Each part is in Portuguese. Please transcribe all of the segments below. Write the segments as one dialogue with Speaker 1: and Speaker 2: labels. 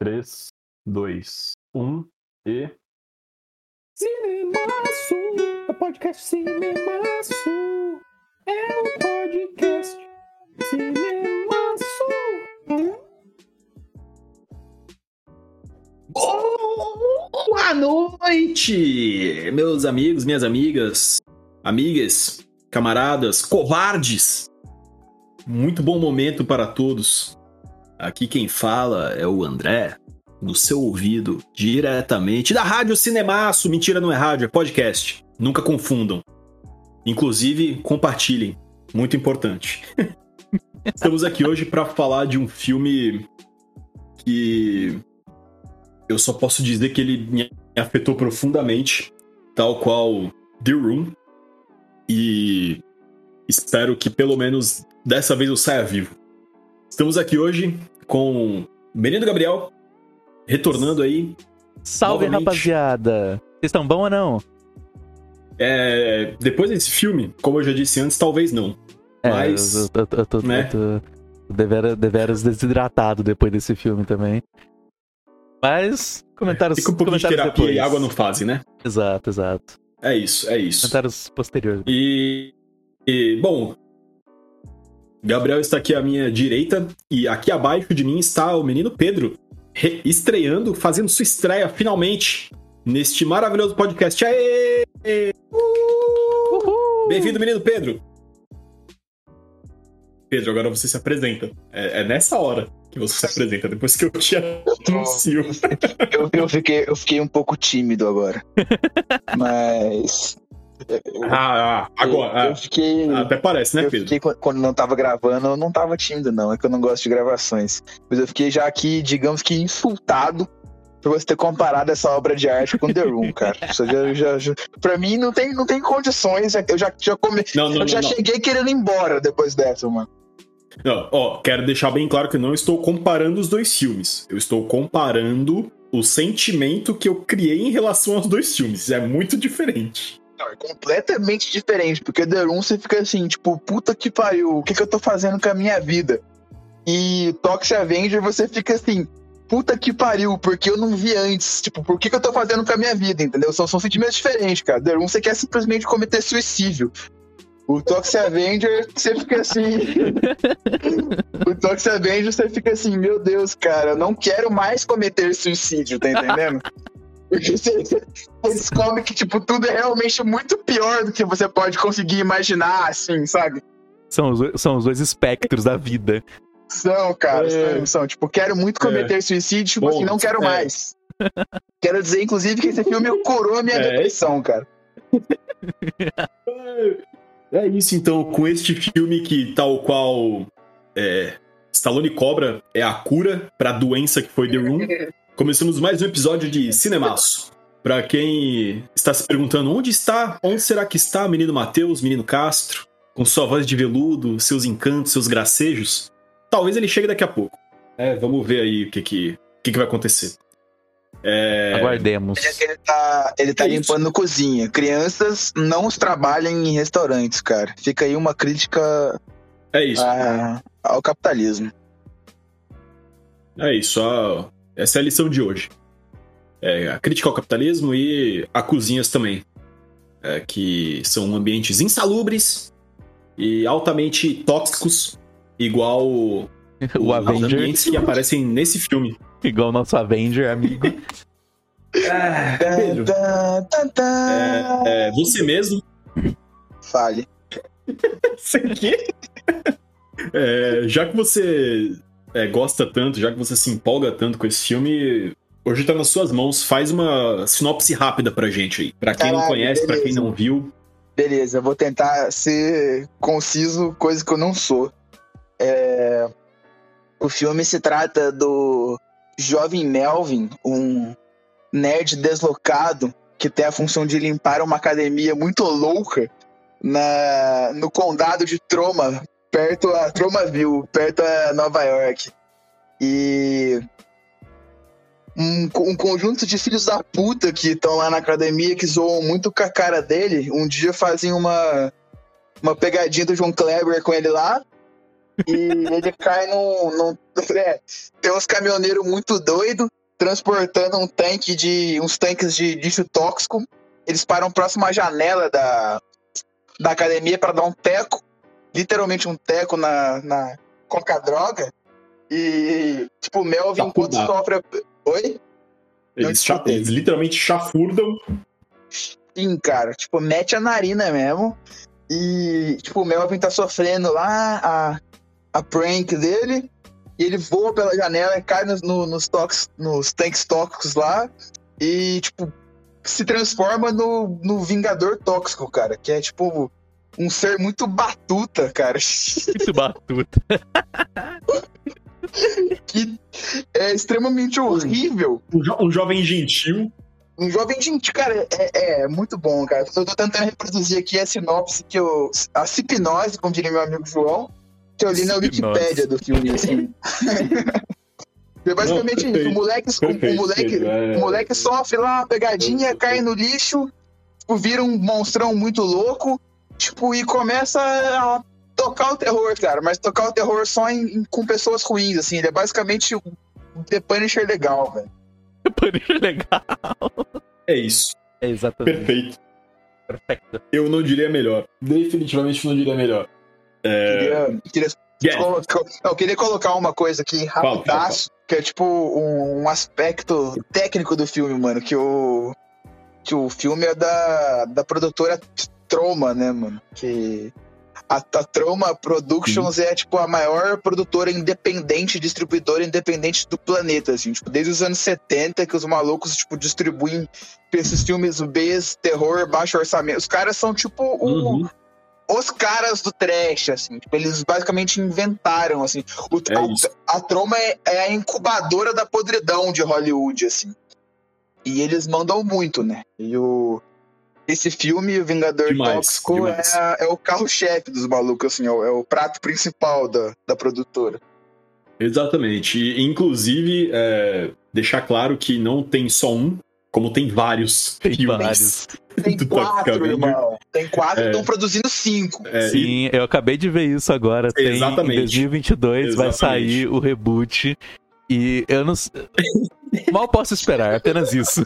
Speaker 1: 3, 2, 1 e.
Speaker 2: Cinemaço, é o podcast Cinemaço. É o podcast Cinemaço.
Speaker 3: Boa noite, meus amigos, minhas amigas, amigas, camaradas, covardes. Muito bom momento para todos. Aqui quem fala é o André, no seu ouvido, diretamente da Rádio Cinemaço. Mentira, não é rádio, é podcast. Nunca confundam. Inclusive, compartilhem. Muito importante. Estamos aqui hoje para falar de um filme que eu só posso dizer que ele me afetou profundamente, tal qual The Room. E espero que pelo menos dessa vez eu saia vivo. Estamos aqui hoje com menino Gabriel, retornando aí.
Speaker 4: Salve,
Speaker 3: Novamente.
Speaker 4: rapaziada! Vocês estão bom ou não?
Speaker 3: É, depois desse filme, como eu já disse antes, talvez não.
Speaker 4: É,
Speaker 3: Mas,
Speaker 4: eu, eu- eu tô,
Speaker 3: né?
Speaker 4: eu tô deveras, deveras desidratado depois desse filme também. Mas, comentários,
Speaker 3: Fica um pouquinho de terapia
Speaker 4: depois.
Speaker 3: e água não fazem, né?
Speaker 4: Exato, exato.
Speaker 3: É isso, é isso.
Speaker 4: Comentários posteriores.
Speaker 3: E, e, bom, Gabriel está aqui à minha direita e aqui abaixo de mim está o menino Pedro, re- estreando, fazendo sua estreia finalmente neste maravilhoso podcast. Aê! Bem-vindo, menino Pedro. Pedro, agora você se apresenta. É, é nessa hora que você se apresenta, depois que eu te anuncio.
Speaker 5: Eu, eu, fiquei, eu fiquei um pouco tímido agora. Mas.
Speaker 3: Ah, ah, agora.
Speaker 5: Eu, eu fiquei.
Speaker 3: ah, até parece, né,
Speaker 5: eu
Speaker 3: Pedro?
Speaker 5: fiquei, quando- não tava gravando, eu não tava tímido, não. É que eu não gosto de gravações. Mas eu fiquei já aqui, digamos que insultado por você ter comparado essa obra de arte com The Room, cara. Isso já, já, já- pra mim não tem, não tem condições. Eu já, já, come,
Speaker 3: Não, não,
Speaker 5: eu já
Speaker 3: não.
Speaker 5: cheguei querendo ir embora depois dessa, mano.
Speaker 3: Não, ó, quero deixar bem claro que eu não estou comparando os dois filmes. Eu estou comparando o sentimento que eu criei em relação aos dois filmes. É muito diferente.
Speaker 5: Não, é completamente diferente, porque The Room você fica assim, tipo, puta que pariu, o que, que eu tô fazendo com a minha vida? E Toxic Avenger você fica assim, puta que pariu, porque eu não vi antes, tipo, por que, que eu tô fazendo com a minha vida, entendeu? São, são sentimentos diferentes, cara. The Room você quer simplesmente cometer suicídio. O Toxic Avenger, você fica assim. o Toxic Avenger, você fica assim, meu Deus, cara, eu não quero mais cometer suicídio, tá entendendo? Porque você, você descobre que, tipo, tudo é realmente muito pior do que você pode conseguir imaginar, assim, sabe?
Speaker 4: São os, são os dois espectros da vida.
Speaker 5: São, cara,
Speaker 3: É.
Speaker 5: são, são. Tipo, quero muito cometer suicídio, tipo
Speaker 3: Bom,
Speaker 5: assim, não quero
Speaker 3: é.
Speaker 5: mais. Quero dizer, inclusive, que esse filme curou a minha
Speaker 3: É.
Speaker 5: depressão, cara.
Speaker 3: É isso, então, com este filme que, tal qual é, Stallone Cobra é a cura para a doença que foi The Room, começamos mais um episódio de Cinemaço. Pra quem está se perguntando onde está, onde será que está o menino Matheus, menino Castro, com sua voz de veludo, seus encantos, seus gracejos, talvez ele chegue daqui a pouco. É, vamos ver aí o que que, o que, que vai acontecer. É,
Speaker 4: Aguardemos.
Speaker 5: Ele tá, ele tá
Speaker 3: É
Speaker 5: limpando cozinha. Crianças não trabalhem em restaurantes, cara. Fica aí uma crítica
Speaker 3: é isso.
Speaker 5: a- ao capitalismo.
Speaker 3: É isso, a- essa é a lição de hoje. É, a crítica ao capitalismo e a cozinhas também. É, que são ambientes insalubres e altamente tóxicos, igual
Speaker 4: O
Speaker 3: os
Speaker 4: Avenger,
Speaker 3: ambientes que aparecem nesse filme.
Speaker 4: igual o nosso Avenger, amigo.
Speaker 3: Pedro,
Speaker 5: tá.
Speaker 3: é, você mesmo.
Speaker 5: Fale.
Speaker 3: Sei que. É, já que você é, gosta tanto, já que você se empolga tanto com esse filme, hoje tá nas suas mãos. Faz uma sinopse rápida pra gente aí. Pra quem não
Speaker 5: Caralho,
Speaker 3: conhece, pra quem
Speaker 5: beleza.
Speaker 3: não viu.
Speaker 5: Beleza, vou tentar ser conciso, coisa que eu não sou. É, O filme se trata do jovem Melvin, um nerd deslocado que tem a função de limpar uma academia muito louca na... no condado de Troma, perto a Tromaville, perto a Nova York. E um, um conjunto de filhos da puta que estão lá na academia que zoam muito com a cara dele. Um dia fazem uma, uma pegadinha do João Kleber com ele lá. E ele cai num. num é, tem uns caminhoneiros muito doidos transportando um tanque de. uns tanques de lixo tóxico. Eles param próximo à janela da, da academia para dar um teco. Literalmente um teco na, na coca-droga. E, tipo, o Melvin, enquanto sofre. Oi?
Speaker 3: Eles, cha- eles literalmente chafurdam.
Speaker 5: Sim, cara. Tipo, mete a narina mesmo. E, tipo, o Melvin tá sofrendo lá a, a prank dele. E ele voa pela janela e cai nos, no- nos, tox, nos tanques tóxicos lá. E, tipo, se transforma no, no Vingador Tóxico, cara. Que é, tipo, um ser muito batuta, cara.
Speaker 4: Muito batuta.
Speaker 5: que é extremamente horrível.
Speaker 3: Um, jo- um jovem gentil.
Speaker 5: Um jovem gente, cara, é, é muito bom, cara. Eu tô tentando reproduzir aqui a sinopse que eu. A cipnose, como diria meu amigo João, que eu li na. Wikipédia do filme, assim. é basicamente
Speaker 3: Não,
Speaker 5: isso. O moleque, o, moleque,
Speaker 3: perfeito, é.
Speaker 5: o moleque sofre lá uma pegadinha, cai no lixo, tipo, vira um monstrão muito louco, tipo, e começa a tocar o terror, cara. Mas tocar o terror só em- em- com pessoas ruins, assim. Ele é basicamente o The Punisher legal, velho.
Speaker 4: Punisher legal.
Speaker 3: É isso.
Speaker 4: É exatamente.
Speaker 3: Perfeito.
Speaker 4: Perfeito.
Speaker 3: Eu não diria melhor. Definitivamente não diria melhor. É...
Speaker 5: Queria, queria
Speaker 3: Yeah.
Speaker 5: colocar- eu queria colocar uma coisa aqui rapidaço, que é tipo um, um aspecto técnico do filme, mano, que o que o filme é da, da produtora Troma, né, mano? Que a, a Troma Productions é tipo a maior produtora independente, distribuidora independente do planeta, assim, tipo, desde os anos 70 que os malucos tipo distribuem esses filmes B, terror, baixo orçamento. Os caras são tipo o,
Speaker 3: Uhum.
Speaker 5: os caras do trash, assim. Tipo, eles basicamente inventaram, assim. O,
Speaker 3: É
Speaker 5: a, a Troma é, é a incubadora da podridão de Hollywood, assim. E eles mandam muito, né? E o... Esse filme, O Vingador
Speaker 3: Demais,
Speaker 5: Tóxico,
Speaker 3: demais.
Speaker 5: é, é o carro-chefe dos malucos, assim. É o, é o prato principal da, da produtora.
Speaker 3: Exatamente. E, inclusive, é, deixar claro que não tem só um, como tem vários
Speaker 4: Tem
Speaker 3: filmes.
Speaker 4: vários.
Speaker 5: Tem quatro,
Speaker 3: Avenger.
Speaker 5: irmão. Tem quatro,
Speaker 3: É.
Speaker 5: estão produzindo cinco.
Speaker 3: É, e-
Speaker 4: Sim, eu acabei de ver isso agora. Tem,
Speaker 3: Exatamente.
Speaker 4: Em 2022 vai
Speaker 3: Exatamente.
Speaker 4: sair o reboot. E eu não Mal posso esperar, apenas isso.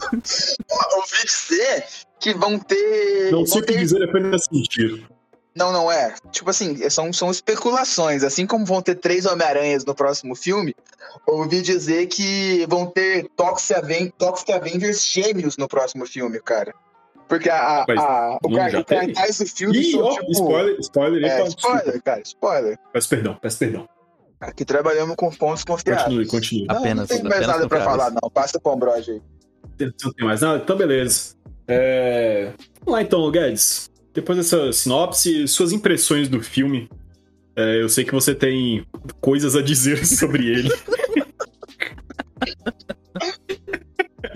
Speaker 5: Ouvi dizer que vão ter.
Speaker 3: não sei o que
Speaker 5: ter
Speaker 3: dizer, apenas sentir.
Speaker 5: Não, não é. Tipo assim, são, são especulações. Assim como vão ter três Homem-Aranhas no próximo filme, ouvi dizer que vão ter Toxic, Aven Toxic Avengers gêmeos no próximo filme, cara. Porque a, a-
Speaker 3: Mas
Speaker 5: a- o,
Speaker 3: não
Speaker 5: car
Speaker 3: já
Speaker 5: o
Speaker 3: teve?
Speaker 5: cartaz do filme
Speaker 3: Ih,
Speaker 5: são
Speaker 3: ó,
Speaker 5: tipo.
Speaker 3: spoiler, spoiler aí,
Speaker 5: É, spoiler, cara, spoiler.
Speaker 3: Peço perdão, peço perdão.
Speaker 5: Aqui trabalhamos com fontes confiáveis.
Speaker 3: Continue, continue.
Speaker 5: Não,
Speaker 4: Apenas-
Speaker 5: não tem mais
Speaker 4: apenas
Speaker 5: nada pra falar, não. Passa com o Ambrose aí.
Speaker 3: Não tem mais nada? Então, beleza. É... Vamos lá então, Guedes. Depois dessa sinopse, suas impressões do filme. É, eu sei que você tem coisas a dizer sobre ele.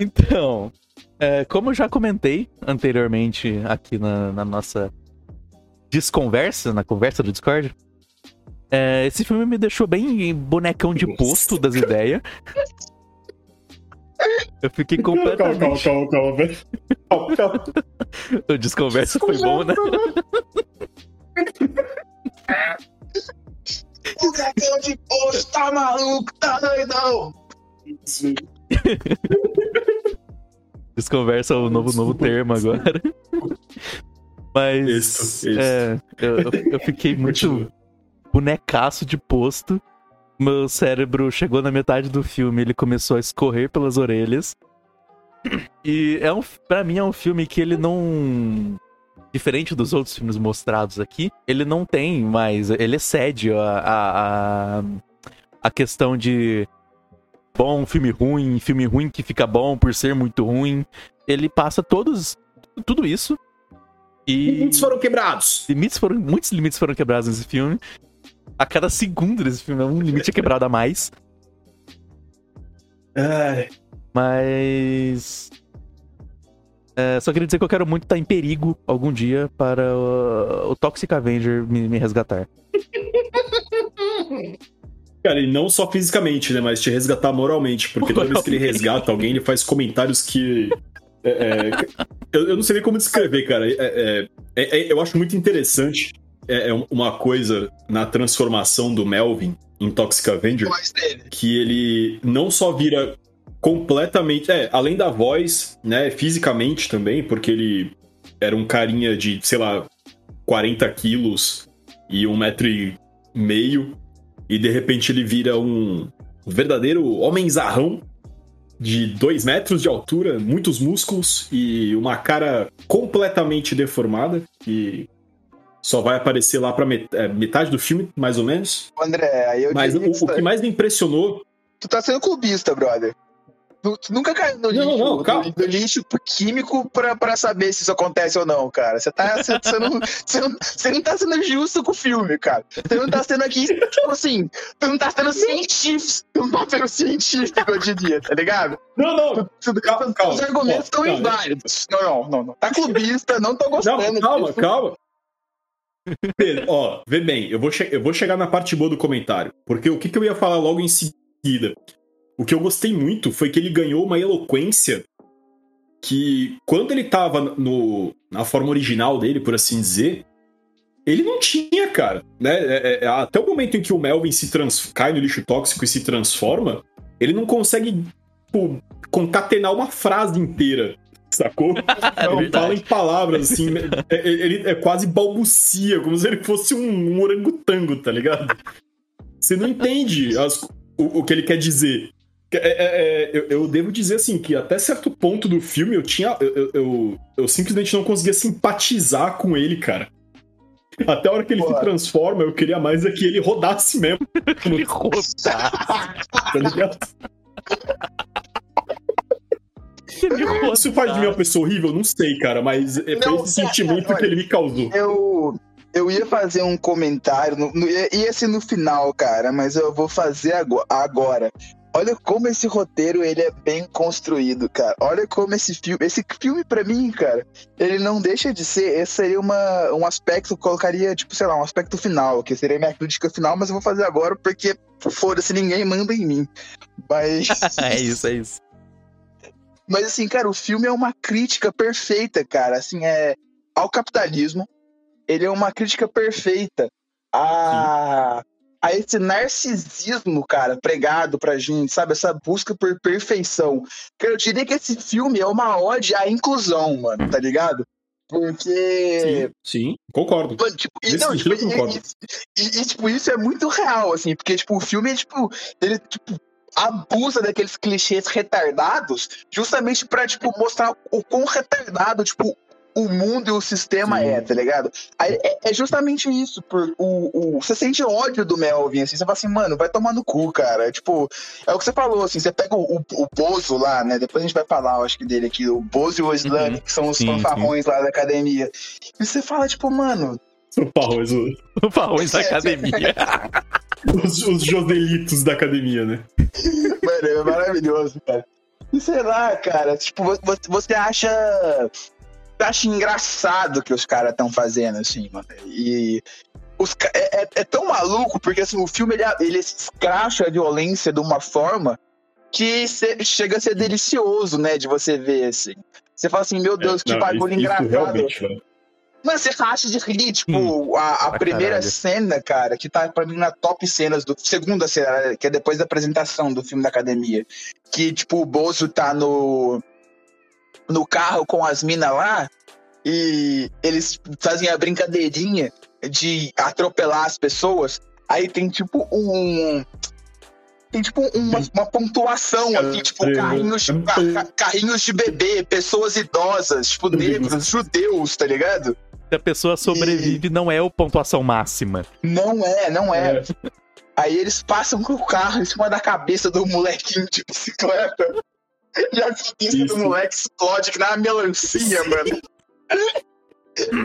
Speaker 4: Então, é, como eu já comentei anteriormente aqui na, na nossa desconversa, na conversa do Discord, é, esse filme me deixou bem bonecão de posto das ideias. Eu fiquei
Speaker 3: calma, calma,
Speaker 4: completamente.
Speaker 3: calma, calma, velho. Calma, calma.
Speaker 4: O desconversa foi bom, né?
Speaker 5: O dragão de posto tá maluco, tá doidão.
Speaker 4: Desconversa é o novo, novo termo agora. Mas.
Speaker 3: Isso, isso.
Speaker 4: É, eu, eu- fiquei muito bonecaço de posto. Meu cérebro chegou na metade do filme, ele começou a escorrer pelas orelhas. E é um, para mim é um filme que ele não diferente dos outros filmes mostrados aqui, ele não tem mais, ele excede a, a, a, a questão de bom, filme ruim, filme ruim que fica bom por ser muito ruim. Ele passa todos tudo isso. E
Speaker 3: Limites foram quebrados.
Speaker 4: limites foram, muitos limites foram quebrados nesse filme. A cada segundo desse filme, um limite é quebrado a mais.
Speaker 3: Ai,
Speaker 4: Mas. é, só queria dizer que eu quero muito estar em perigo algum dia para o, o Toxic Avenger me, me resgatar.
Speaker 3: Cara, e não só fisicamente, né? Mas te resgatar moralmente. Porque toda vez que ele resgata alguém, ele faz comentários que. é, é, eu, eu não sei nem como descrever, cara. É, é, é, eu acho muito interessante é uma coisa na transformação do Melvin em Toxic Avenger que ele não só vira completamente. É, além da voz, né? Fisicamente também, porque ele era um carinha de, sei lá, 40 quilos e um metro e meio. E de repente ele vira um verdadeiro homenzarrão de 2 metros de altura, muitos músculos e uma cara completamente deformada. Que só vai aparecer lá pra met- é, metade do filme, mais ou menos.
Speaker 5: André, aí eu
Speaker 3: Mas o,
Speaker 5: que
Speaker 3: o que mais me impressionou
Speaker 5: tu tá sendo clubista, brother. Tu, tu nunca caiu no
Speaker 3: Não,
Speaker 5: lixo,
Speaker 3: não, calma.
Speaker 5: no, no lixo químico pra, pra saber se isso acontece ou não, cara. Você tá. Você, você não, você, não, você não tá sendo justo com o filme, cara. Você não tá sendo aqui, tipo assim, tu não tá sendo científico. Tu não tá sendo científico, eu diria, tá ligado?
Speaker 3: Não, não,
Speaker 5: Tu-
Speaker 3: Calma, calma.
Speaker 5: Os argumentos estão
Speaker 3: Calma.
Speaker 5: inválidos. Não, não, não, não. Tá clubista, não tô gostando.
Speaker 3: Não, calma,
Speaker 5: disso.
Speaker 3: calma. Ó, vê bem, eu vou, eu vou chegar na parte boa do comentário. Porque o que, que eu ia falar logo em seguida? O que eu gostei muito foi que ele ganhou uma eloquência que, quando ele tava no, na forma original dele, por assim dizer, ele não tinha, cara. Né? É- é- até o momento em que o Melvin se trans, cai no lixo tóxico e se transforma, ele não consegue tipo, concatenar uma frase inteira. Sacou?
Speaker 4: É
Speaker 3: Não
Speaker 4: verdade.
Speaker 3: fala em palavras, assim. é- é- ele é quase balbucia, como se ele fosse um, um orangotango, tá ligado? Você não entende as- o, o que ele quer dizer. É- é- é, eu, eu devo dizer assim que até certo ponto do filme eu tinha. Eu, eu, eu- eu simplesmente não conseguia simpatizar com ele, cara. Até a hora que ele se
Speaker 5: Porra.
Speaker 3: transforma, eu queria mais é que ele rodasse mesmo,
Speaker 4: Ele rodar.
Speaker 3: tá ligado?
Speaker 4: Rodar.
Speaker 3: Isso faz de mim uma pessoa horrível? Não sei, cara, mas é
Speaker 5: Não,
Speaker 3: esse
Speaker 5: cara,
Speaker 3: sentimento
Speaker 5: olha,
Speaker 3: que ele me causou.
Speaker 5: Eu, eu ia fazer um comentário, no, no, ia ia ser no final, cara, mas eu vou fazer ago- agora. Olha como esse roteiro ele é bem construído, cara. Olha como esse filme, esse filme pra mim, cara, ele não deixa de ser, esse seria uma, um aspecto, eu colocaria, tipo, sei lá, um aspecto final, que seria minha crítica final, mas eu vou fazer agora porque foda-se, ninguém manda em mim. Mas
Speaker 4: É isso, é isso.
Speaker 5: Mas assim, cara, o filme é uma crítica perfeita, cara. Assim, é ao capitalismo. Ele é uma crítica perfeita a, a esse narcisismo, cara, pregado pra gente, sabe? Essa busca por perfeição. Cara, eu diria que esse filme é uma ode à inclusão, mano, tá ligado? Porque.
Speaker 3: Sim, sim, concordo.
Speaker 5: Mano, tipo, e, não, tipo,
Speaker 3: concordo.
Speaker 5: e- e- e, tipo, isso é muito real, assim, porque, tipo, o filme, tipo, ele, tipo, abusa daqueles clichês retardados justamente pra, tipo, mostrar o quão retardado, tipo, o mundo e o sistema
Speaker 3: Sim.
Speaker 5: é, tá ligado? É, é justamente isso, por, o, o, você sente ódio do Melvin, assim, você fala assim, mano, vai tomar no cu, cara, tipo, é o que você falou, assim, você pega o, o, o Bozo lá, né, depois a gente vai falar, eu acho que dele aqui, o Bozo e o Slane,
Speaker 3: Uhum.
Speaker 5: que são os
Speaker 4: Sim,
Speaker 5: fanfarrões lá da academia, e você fala, tipo, mano,
Speaker 3: São Paulo, os,
Speaker 4: Farrões da academia.
Speaker 3: os, os joselitos da academia, né?
Speaker 5: Mano, é maravilhoso, cara. E sei lá, cara, tipo, vo- vo- você acha. Você acha engraçado o que os caras estão fazendo, assim, mano. E. Os, é, é- é tão maluco, porque assim, o filme ele, ele escracha a violência de uma forma que cê- chega a ser delicioso, né, de você ver, assim. Você fala assim, meu Deus, que
Speaker 3: É, Não,
Speaker 5: bagulho
Speaker 3: isso- isso
Speaker 5: engraçado.
Speaker 3: realmente, velho.
Speaker 5: Mano, você racha de rir, tipo,
Speaker 4: Hum,
Speaker 5: a, a primeira
Speaker 4: caralho.
Speaker 5: cena, cara, que tá pra mim na top cenas do. Segunda cena, que é depois da apresentação do filme da academia. Que, tipo, o Bozo tá no. no carro com as minas lá. E eles fazem a brincadeirinha de atropelar as pessoas. Aí tem, tipo, um. Tem tipo uma, uma pontuação aqui, tipo, carrinhos, ca- ca- carrinhos de bebê, pessoas idosas, tipo, negros, judeus, tá ligado?
Speaker 4: Se a pessoa sobrevive, não é o pontuação máxima.
Speaker 5: Não é, não é.
Speaker 3: É.
Speaker 5: Aí eles passam com o carro em cima da cabeça do molequinho de bicicleta. E a cabeça
Speaker 3: Isso.
Speaker 5: do moleque explode que na melancia, mano.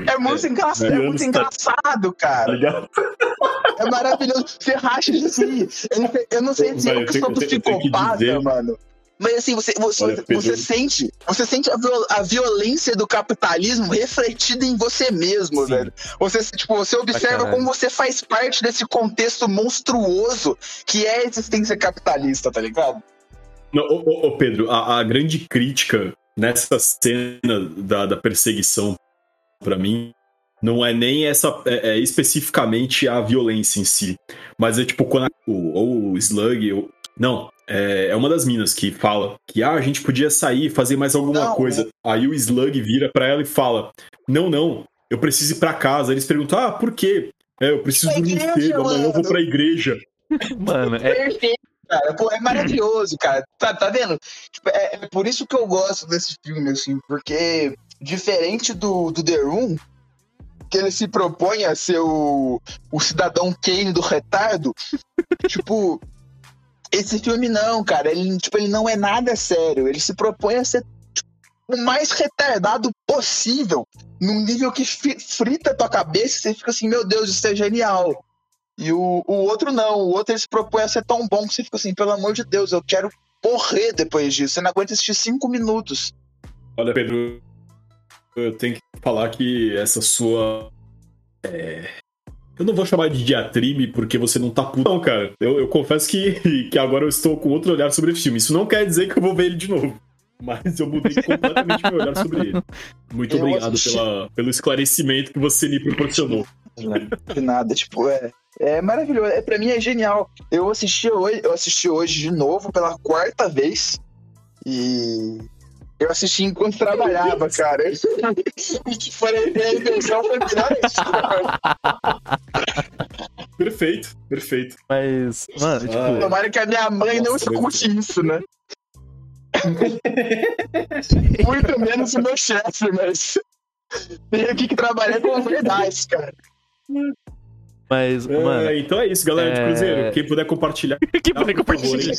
Speaker 5: É muito, engraçado, é muito
Speaker 3: está-
Speaker 5: engraçado,
Speaker 3: Tá
Speaker 5: cara.
Speaker 3: ligado?
Speaker 5: É maravilhoso. Você racha de rir. Eu não sei, uma pessoa
Speaker 3: tenho que
Speaker 5: psicopata,
Speaker 3: dizer-
Speaker 5: mano. Mas assim, você, você,
Speaker 3: Olha,
Speaker 5: você sente, você sente a, viol- a violência do capitalismo refletida em você mesmo,
Speaker 4: Sim.
Speaker 5: velho. Você, tipo, você observa como você faz parte desse contexto monstruoso que é a existência capitalista, tá ligado?
Speaker 3: Não, ô, ô, ô, Pedro, a, a grande crítica nessa cena da, da perseguição, pra mim, Não é nem essa é, é especificamente a violência em si. Mas é tipo quando a, o, ou o Slug. Ou, não, é, é uma das minas que fala que ah, a gente podia sair fazer mais alguma
Speaker 5: Não,
Speaker 3: coisa. Aí o Slug vira pra ela e fala: Não, não, eu preciso ir pra casa. Eles perguntam: Ah, por quê? É, eu preciso
Speaker 5: Pra
Speaker 3: dormir
Speaker 5: igreja,
Speaker 3: cedo, amanhã eu vou
Speaker 5: mano."
Speaker 3: pra igreja.
Speaker 4: Mano, é,
Speaker 5: Perfeito, cara. Pô, é maravilhoso, cara. Tá, tá vendo? Tipo, é, é por isso que eu gosto desse filme, assim, porque diferente do, do The Room, que ele se propõe a ser o, o cidadão Kane do retardo, tipo, esse filme não, cara. Ele, tipo, ele não é nada sério. Ele se propõe a ser tipo, o mais retardado possível, num nível que frita tua cabeça e você fica assim, meu Deus, isso é genial. E o, o outro não, o outro ele se propõe a ser tão bom que você fica assim, pelo amor de Deus, eu quero morrer depois disso. Você não aguenta assistir cinco minutos.
Speaker 3: Olha, Pedro, eu tenho que falar que essa sua. é, Eu não vou chamar de diatribe porque você não tá puto. Não, cara. Eu, eu confesso que, que agora eu estou com outro olhar sobre o filme. Isso não quer dizer que eu vou ver ele de novo. Mas eu mudei completamente meu olhar sobre ele. Muito
Speaker 5: Eu
Speaker 3: obrigado
Speaker 5: assisti-
Speaker 3: pela, pelo esclarecimento que você me proporcionou.
Speaker 5: De nada, tipo, é. É maravilhoso. É, pra mim é genial. Eu assisti hoje, eu assisti hoje de novo pela quarta vez. E eu assisti enquanto trabalhava, cara. E que foi a invenção foi melhor isso.
Speaker 3: Perfeito, perfeito.
Speaker 4: mas, mano, tipo,
Speaker 3: Ah,
Speaker 5: Tomara que a minha mãe não escute isso, né? Muito menos o meu chefe, mas tenho aqui que trabalhar com verdades, cara.
Speaker 4: Mas,
Speaker 3: É,
Speaker 4: mano,
Speaker 3: então é isso, galera de
Speaker 4: é-
Speaker 3: Cruzeiro. Quem puder compartilhar.
Speaker 4: que puder compartilhar.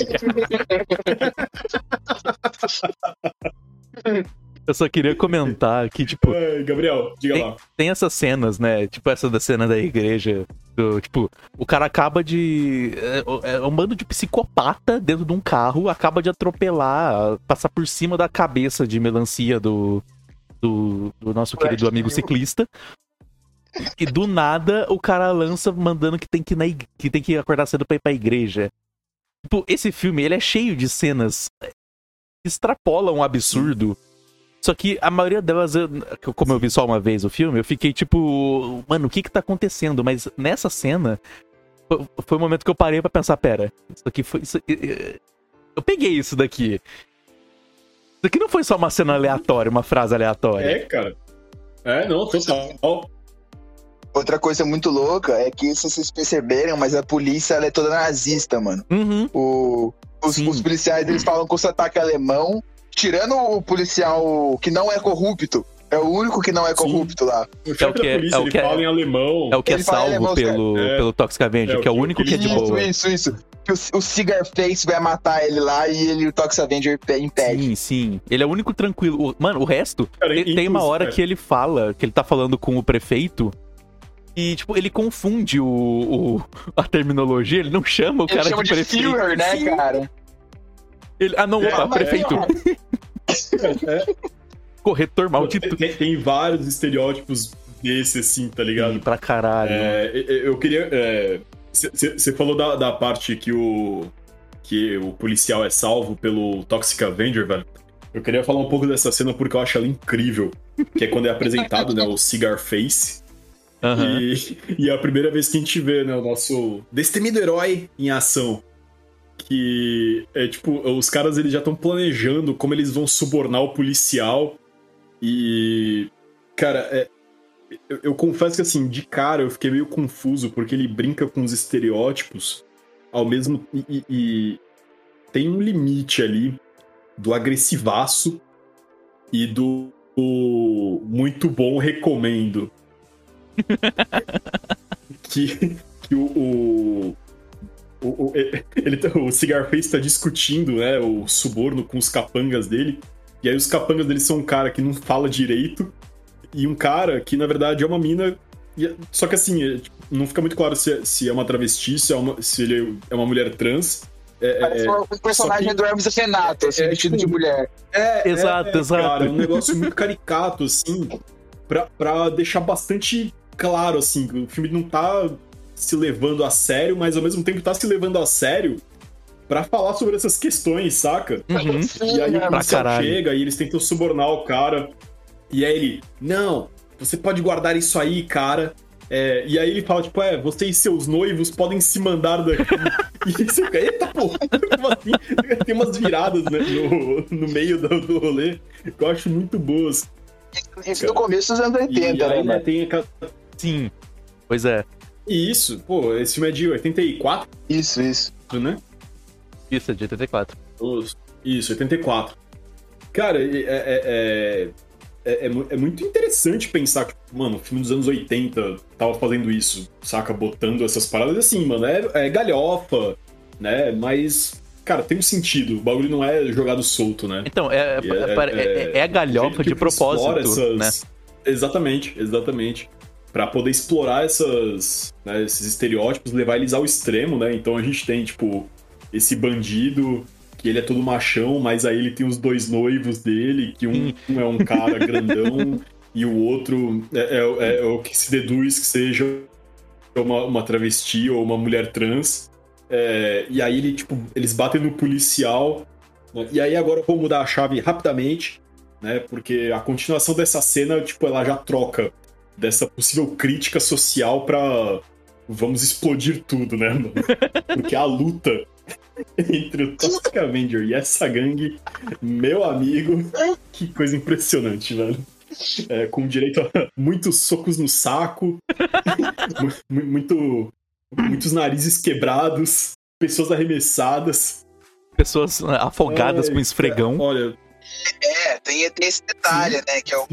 Speaker 4: Eu só queria comentar que, tipo,
Speaker 3: Gabriel, diga lá.
Speaker 4: tem essas cenas, né? Tipo, essa da cena da igreja. do, tipo, o cara acaba de. É, é um bando de psicopata dentro de um carro, acaba de atropelar, passar por cima da cabeça de melancia do, do, do nosso querido amigo ciclista. E do nada o cara lança mandando que tem que, na ig- que tem que acordar cedo pra ir pra igreja. Tipo, esse filme, ele é cheio de cenas que extrapolam o absurdo. Só que a maioria delas, eu- como eu vi só uma vez o filme, eu fiquei tipo, mano, o que que tá acontecendo? Mas nessa cena, foi, o momento que eu parei pra pensar, pera, isso aqui foi. Isso, eu peguei isso daqui. Isso aqui não foi só uma cena aleatória, uma frase aleatória.
Speaker 3: É, cara. É, não, total.
Speaker 5: Outra coisa muito louca é que, se vocês perceberam, mas a polícia ela é toda nazista, mano.
Speaker 4: Uhum.
Speaker 5: O, os,
Speaker 4: Sim.
Speaker 5: os policiais eles falam com sotaque alemão, tirando o policial que não é corrupto. É o único que não é corrupto lá.
Speaker 3: O
Speaker 4: É
Speaker 3: chefe
Speaker 4: o que
Speaker 3: da
Speaker 4: é-
Speaker 3: polícia,
Speaker 4: é o que é-
Speaker 3: fala em alemão.
Speaker 4: É o que é
Speaker 5: Ele
Speaker 4: salvo
Speaker 5: alemão,
Speaker 4: pelo,
Speaker 3: cara. É.
Speaker 4: pelo Toxic Avenger,
Speaker 3: É,
Speaker 4: que é o
Speaker 3: o que-
Speaker 4: único que é de
Speaker 5: isso,
Speaker 4: boa.
Speaker 5: isso, isso. Que o, o Cigar Face vai matar ele lá e ele, o Tox Avenger pe- impede.
Speaker 4: Sim, sim. Ele é o único tranquilo. O- Mano, o resto.
Speaker 3: Cara,
Speaker 4: Tem, tem uma hora
Speaker 3: é.
Speaker 4: que ele fala, que ele tá falando com o prefeito. E, tipo, ele confunde o, o- a terminologia, ele não chama o
Speaker 5: Ele
Speaker 4: cara
Speaker 5: chama
Speaker 4: de
Speaker 5: de
Speaker 4: prefeito.
Speaker 5: Führer, né,
Speaker 4: Sim.
Speaker 5: cara?
Speaker 4: Ele- ah, não,
Speaker 3: É,
Speaker 4: opa,
Speaker 3: mas-
Speaker 4: prefeito.
Speaker 3: É,
Speaker 4: Corretor maldito.
Speaker 3: tem, tem vários estereótipos desse, assim, tá ligado?
Speaker 4: Sim, pra caralho.
Speaker 3: É, eu- eu queria. Você falou da, da parte que o. que o policial é salvo pelo Toxic Avenger, velho. Eu queria falar um pouco dessa cena porque eu acho ela incrível. Que é quando é apresentado, né, o Cigar Face.
Speaker 4: Aham.
Speaker 3: E, e é a primeira vez que a gente vê, né, o nosso destemido herói em ação. Que é tipo, os caras eles já estão planejando como eles vão subornar o policial. E. Cara, é, eu, eu confesso que assim, de cara eu fiquei meio confuso, porque ele brinca com os estereótipos ao mesmo. E, e- e tem um limite ali do agressivaço e do, do muito bom recomendo. que, que o, o, o, o- ele, tá- o Cigarface tá discutindo né, o suborno com os capangas dele. E aí os capangas dele são um cara que não fala direito e um cara que, na verdade, é uma mina. é- Só que assim, é, tipo, não fica muito claro se é, se é uma travesti, se, é uma, se ele é uma mulher trans. É,
Speaker 5: Parece
Speaker 3: é,
Speaker 5: um personagem
Speaker 3: que-
Speaker 5: do Hermes Renato, assim,
Speaker 3: é,
Speaker 5: vestido
Speaker 3: tipo,
Speaker 5: de mulher.
Speaker 3: é,
Speaker 4: Exato,
Speaker 3: é,
Speaker 4: exato.
Speaker 3: Cara, é um negócio muito caricato, assim, pra, pra deixar bastante claro, assim, o filme não tá se levando a sério, mas ao mesmo tempo tá se levando a sério pra falar sobre essas questões, saca?
Speaker 4: Uhum.
Speaker 3: E aí
Speaker 5: né,
Speaker 3: o
Speaker 4: Pra
Speaker 3: policial chega e eles tentam subornar o cara. E aí ele, não, você pode guardar isso aí, cara. É, e aí ele fala, tipo, é, você e seus noivos podem se mandar daqui. e você fica, eita porra, como assim? Tem umas viradas né, no, no meio do, do rolê que eu acho muito boas.
Speaker 5: Isso no começo dos anos 80,
Speaker 3: E
Speaker 5: né,
Speaker 3: aí, né, tem aquela...
Speaker 4: Sim. Pois é.
Speaker 3: E isso, pô, esse filme é de 84,
Speaker 5: Isso, isso.
Speaker 3: né?
Speaker 4: Isso, é de 84.
Speaker 3: Os- Isso, 84. Cara, é, é, é, é, é mu- é muito interessante pensar que, mano, o filme dos anos 80 tava fazendo isso, saca? Botando essas paradas assim, mano. É, é galhofa, né? Mas, cara, tem um sentido. O bagulho não é jogado solto, né?
Speaker 4: Então, é,
Speaker 3: E
Speaker 4: é, é- é a galhofa de propósito, né?
Speaker 3: Exatamente, exatamente. Pra poder explorar essas, né, esses estereótipos, levar eles ao extremo, né? Então a gente tem, tipo, esse bandido que ele é todo machão, mas aí ele tem os dois noivos dele, que um, um é um cara grandão e o outro é, é- é o que se deduz que seja uma, uma travesti ou uma mulher trans. É, e aí ele, tipo, eles batem no policial. né? E aí agora eu vou mudar a chave rapidamente, né? Porque a continuação dessa cena, tipo, ela já troca dessa possível crítica social pra vamos explodir tudo, né, mano? Porque a luta entre o Toxic Avenger e essa gangue, meu amigo, que coisa impressionante, velho. É, com direito a muitos socos no saco, mu- muito, muitos narizes quebrados, pessoas arremessadas.
Speaker 4: Pessoas né, afogadas
Speaker 3: É,
Speaker 4: com esfregão.
Speaker 3: Olha,
Speaker 5: É, tem, tem esse detalhe, né? Que é o,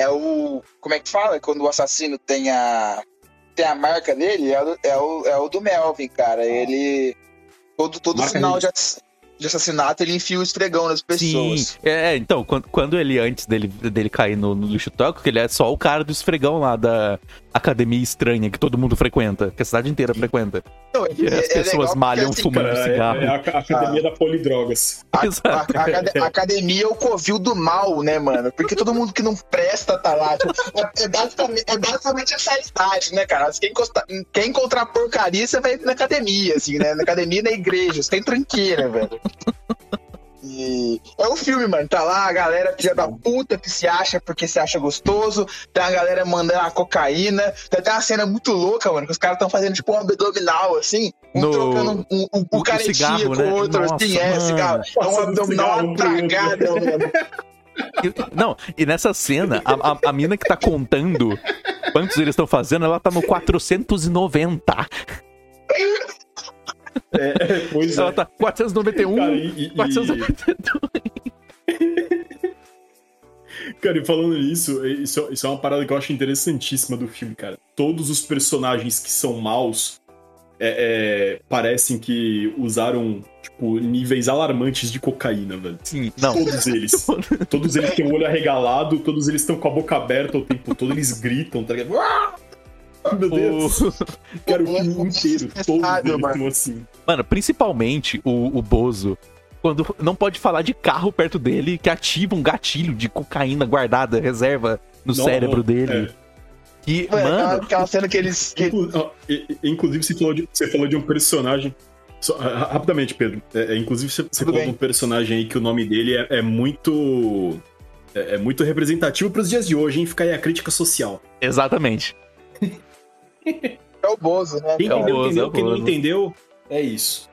Speaker 5: é o. Como é que fala? Quando o assassino tem a. Tem a marca dele, é o, é o, é o do Melvin, cara. Ele. Todo, todo
Speaker 3: Marca
Speaker 5: final de, de assassinato, ele enfia o esfregão nas
Speaker 4: Sim,
Speaker 5: pessoas.
Speaker 4: é, então, quando, quando ele, antes dele, dele cair no, no lixo tóxico, ele é só o cara do esfregão lá da academia estranha que todo mundo frequenta, que a cidade inteira frequenta.
Speaker 5: Não,
Speaker 4: E as
Speaker 5: é- é
Speaker 4: pessoas
Speaker 5: legal
Speaker 4: malham
Speaker 5: assim,
Speaker 4: fumando
Speaker 3: cara, é,
Speaker 4: cigarro.
Speaker 3: é a a academia da polidrogas.
Speaker 5: A, a-
Speaker 4: Exato.
Speaker 5: a acad- a academia é o covil do mal, né, mano? Porque todo mundo que não presta tá lá. Tipo, é, é basicamente, é basicamente essa idade, né, cara? Quer, encostar- quer encontrar porcaria, você vai na academia, assim, né? Na academia e na igreja. Você tem tranqueira, velho. E é um filme, mano. Tá lá a galera filha da puta que se acha porque se acha gostoso. Tem a galera mandando a cocaína. Tem até uma cena muito louca, mano, que os caras estão fazendo tipo um abdominal, assim. Um
Speaker 4: No-
Speaker 5: trocando um, um, um
Speaker 4: o
Speaker 5: caretinha
Speaker 4: cigarro,
Speaker 5: com
Speaker 4: né?
Speaker 5: o outro,
Speaker 4: Nossa,
Speaker 5: assim, é,
Speaker 4: mano.
Speaker 5: cigarro. É um abdominal uma
Speaker 3: outro.
Speaker 5: tragada, mano.
Speaker 4: Não, e nessa cena, a, a, a mina que tá contando quantos eles estão fazendo, ela tá no 490.
Speaker 3: É, é, pois
Speaker 4: Ela
Speaker 3: é.
Speaker 4: tá 491,
Speaker 3: Cara, e, e- e-
Speaker 4: 492.
Speaker 3: cara, e falando nisso, isso, isso é uma parada que eu acho interessantíssima do filme, cara. Todos os personagens que são maus é, é, parecem que usaram, tipo, níveis alarmantes de cocaína, velho.
Speaker 4: Sim, não.
Speaker 3: Todos eles. todos eles têm o olho arregalado, todos eles estão com a boca aberta o tempo todo, eles gritam, tá ligado? Ah! Meu Deus!
Speaker 4: O-
Speaker 3: Cara, o filme inteiro,
Speaker 5: mano.
Speaker 3: estão assim.
Speaker 4: Mano, principalmente o, o Bozo, quando não pode falar de carro perto dele, que ativa um gatilho de cocaína guardada, reserva no
Speaker 3: Não,
Speaker 4: cérebro
Speaker 3: não,
Speaker 4: dele.
Speaker 3: é.
Speaker 4: Que,
Speaker 5: Mano,
Speaker 4: mano,
Speaker 5: aquela cena que eles.
Speaker 3: Inclusive, você falou de, você falou de um personagem. só, ra- rapidamente, Pedro. É, é, inclusive, você, você falou
Speaker 5: bem.
Speaker 3: de um personagem aí que o nome dele é, é muito. É, é muito representativo pros dias de hoje, hein? Fica aí a crítica social.
Speaker 4: exatamente.
Speaker 5: É o Bozo, né?
Speaker 3: Quem
Speaker 4: É
Speaker 3: entendeu,
Speaker 4: Bozo,
Speaker 3: entendeu.
Speaker 4: é
Speaker 3: Quem não entendeu, é isso.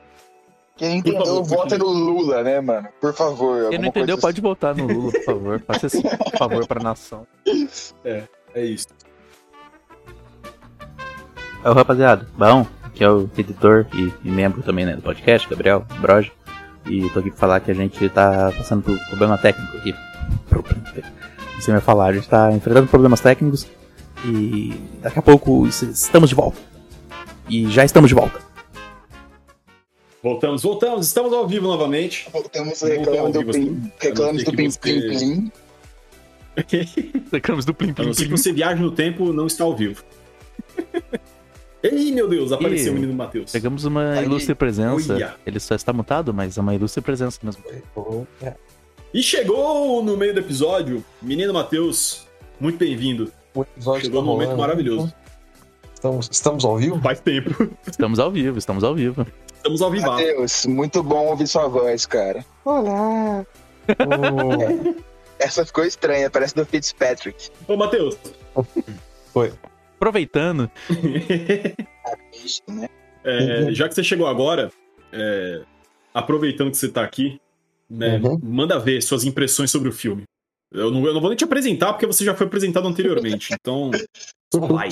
Speaker 5: Quem entendeu,
Speaker 3: favor,
Speaker 5: vota no. Lula, né, mano? Por favor.
Speaker 4: Quem não entendeu
Speaker 5: coisa
Speaker 4: pode votar no Lula, por favor. Faça esse favor pra nação.
Speaker 3: É isso.
Speaker 6: Ô rapaziada, bom, que é o editor e, e membro também né, do podcast, Gabriel Broge. E tô aqui pra falar que a gente tá passando por problema técnico aqui. Problema técnico. Você vai falar, a gente tá enfrentando problemas técnicos e daqui a pouco es- estamos de volta. E já estamos de volta.
Speaker 3: Voltamos, voltamos. Estamos ao vivo novamente.
Speaker 5: Voltamos reclamando do
Speaker 3: vivo,
Speaker 5: plim, reclamamos do plim,
Speaker 3: você-
Speaker 5: plim, plim.
Speaker 4: Reclamos do Plim Plim Plim.
Speaker 3: você viaje no tempo, não está ao vivo. Ei, meu Deus, apareceu
Speaker 4: Ih,
Speaker 3: o menino Matheus.
Speaker 4: Pegamos uma
Speaker 5: Aí,
Speaker 4: ilustre presença. Ele só está mutado, mas é uma ilustre presença mesmo.
Speaker 3: E chegou no meio do episódio, menino Matheus, muito bem-vindo.
Speaker 2: O episódio
Speaker 3: Chegou
Speaker 2: tá
Speaker 3: num momento maravilhoso.
Speaker 2: Estamos, estamos ao vivo?
Speaker 3: Faz tempo.
Speaker 4: Estamos ao vivo, estamos ao vivo.
Speaker 3: Estamos ao vivo.
Speaker 5: Matheus, muito bom ouvir sua voz, cara. Olá.
Speaker 2: Ô,
Speaker 5: Essa ficou estranha, parece do Fitzpatrick.
Speaker 3: Ô, Matheus,
Speaker 4: Aproveitando,
Speaker 5: Ixi, né?
Speaker 3: É, já que você chegou agora, é, aproveitando que você tá aqui, né,
Speaker 2: Uhum.
Speaker 3: manda ver suas impressões sobre o filme. Eu não, eu não vou nem te apresentar, porque você já foi apresentado anteriormente. Então, só vai.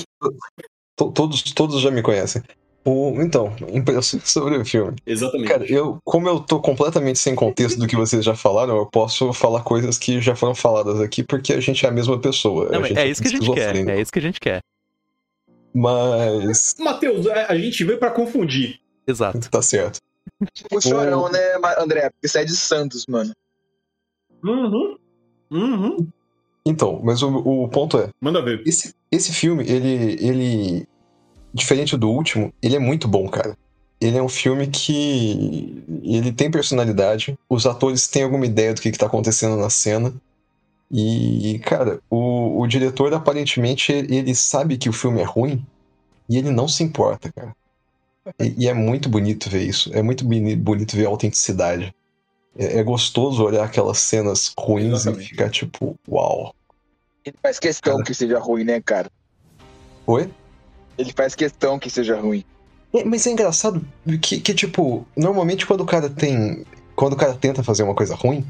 Speaker 2: To- Todos, todos já me conhecem. O, então, impressões sobre o filme.
Speaker 3: Exatamente.
Speaker 2: Cara, eu, como eu tô completamente sem contexto do que vocês já falaram, eu posso falar coisas que já foram faladas aqui, porque a gente é a mesma pessoa.
Speaker 4: não,
Speaker 2: a gente
Speaker 4: é isso que a gente quer. É isso que a gente quer.
Speaker 2: Mas.
Speaker 3: Matheus, a a gente veio pra confundir.
Speaker 4: Exato.
Speaker 2: Tá certo.
Speaker 5: Tipo chorão, né, André? Porque você é de Santos, mano.
Speaker 3: Uhum. Uhum.
Speaker 2: Então, mas o, o ponto é:
Speaker 3: Manda ver.
Speaker 2: esse, esse filme, ele, ele. Diferente do último, ele é muito bom, cara. Ele é um filme que. Ele tem personalidade, os atores têm alguma ideia do que, que tá acontecendo na cena. E, cara, o, o diretor aparentemente ele sabe que o filme é ruim e ele não se importa, cara. E, e é muito bonito ver isso. É muito boni- bonito ver a autenticidade. É, é gostoso olhar aquelas cenas ruins
Speaker 3: Exatamente.
Speaker 2: e ficar tipo, uau.
Speaker 5: Ele faz questão que seja ruim, né, cara?
Speaker 2: Oi?
Speaker 5: Ele faz questão que seja ruim.
Speaker 2: É, mas é engraçado que, que, tipo, normalmente quando o cara tem. Quando o cara tenta fazer uma coisa ruim,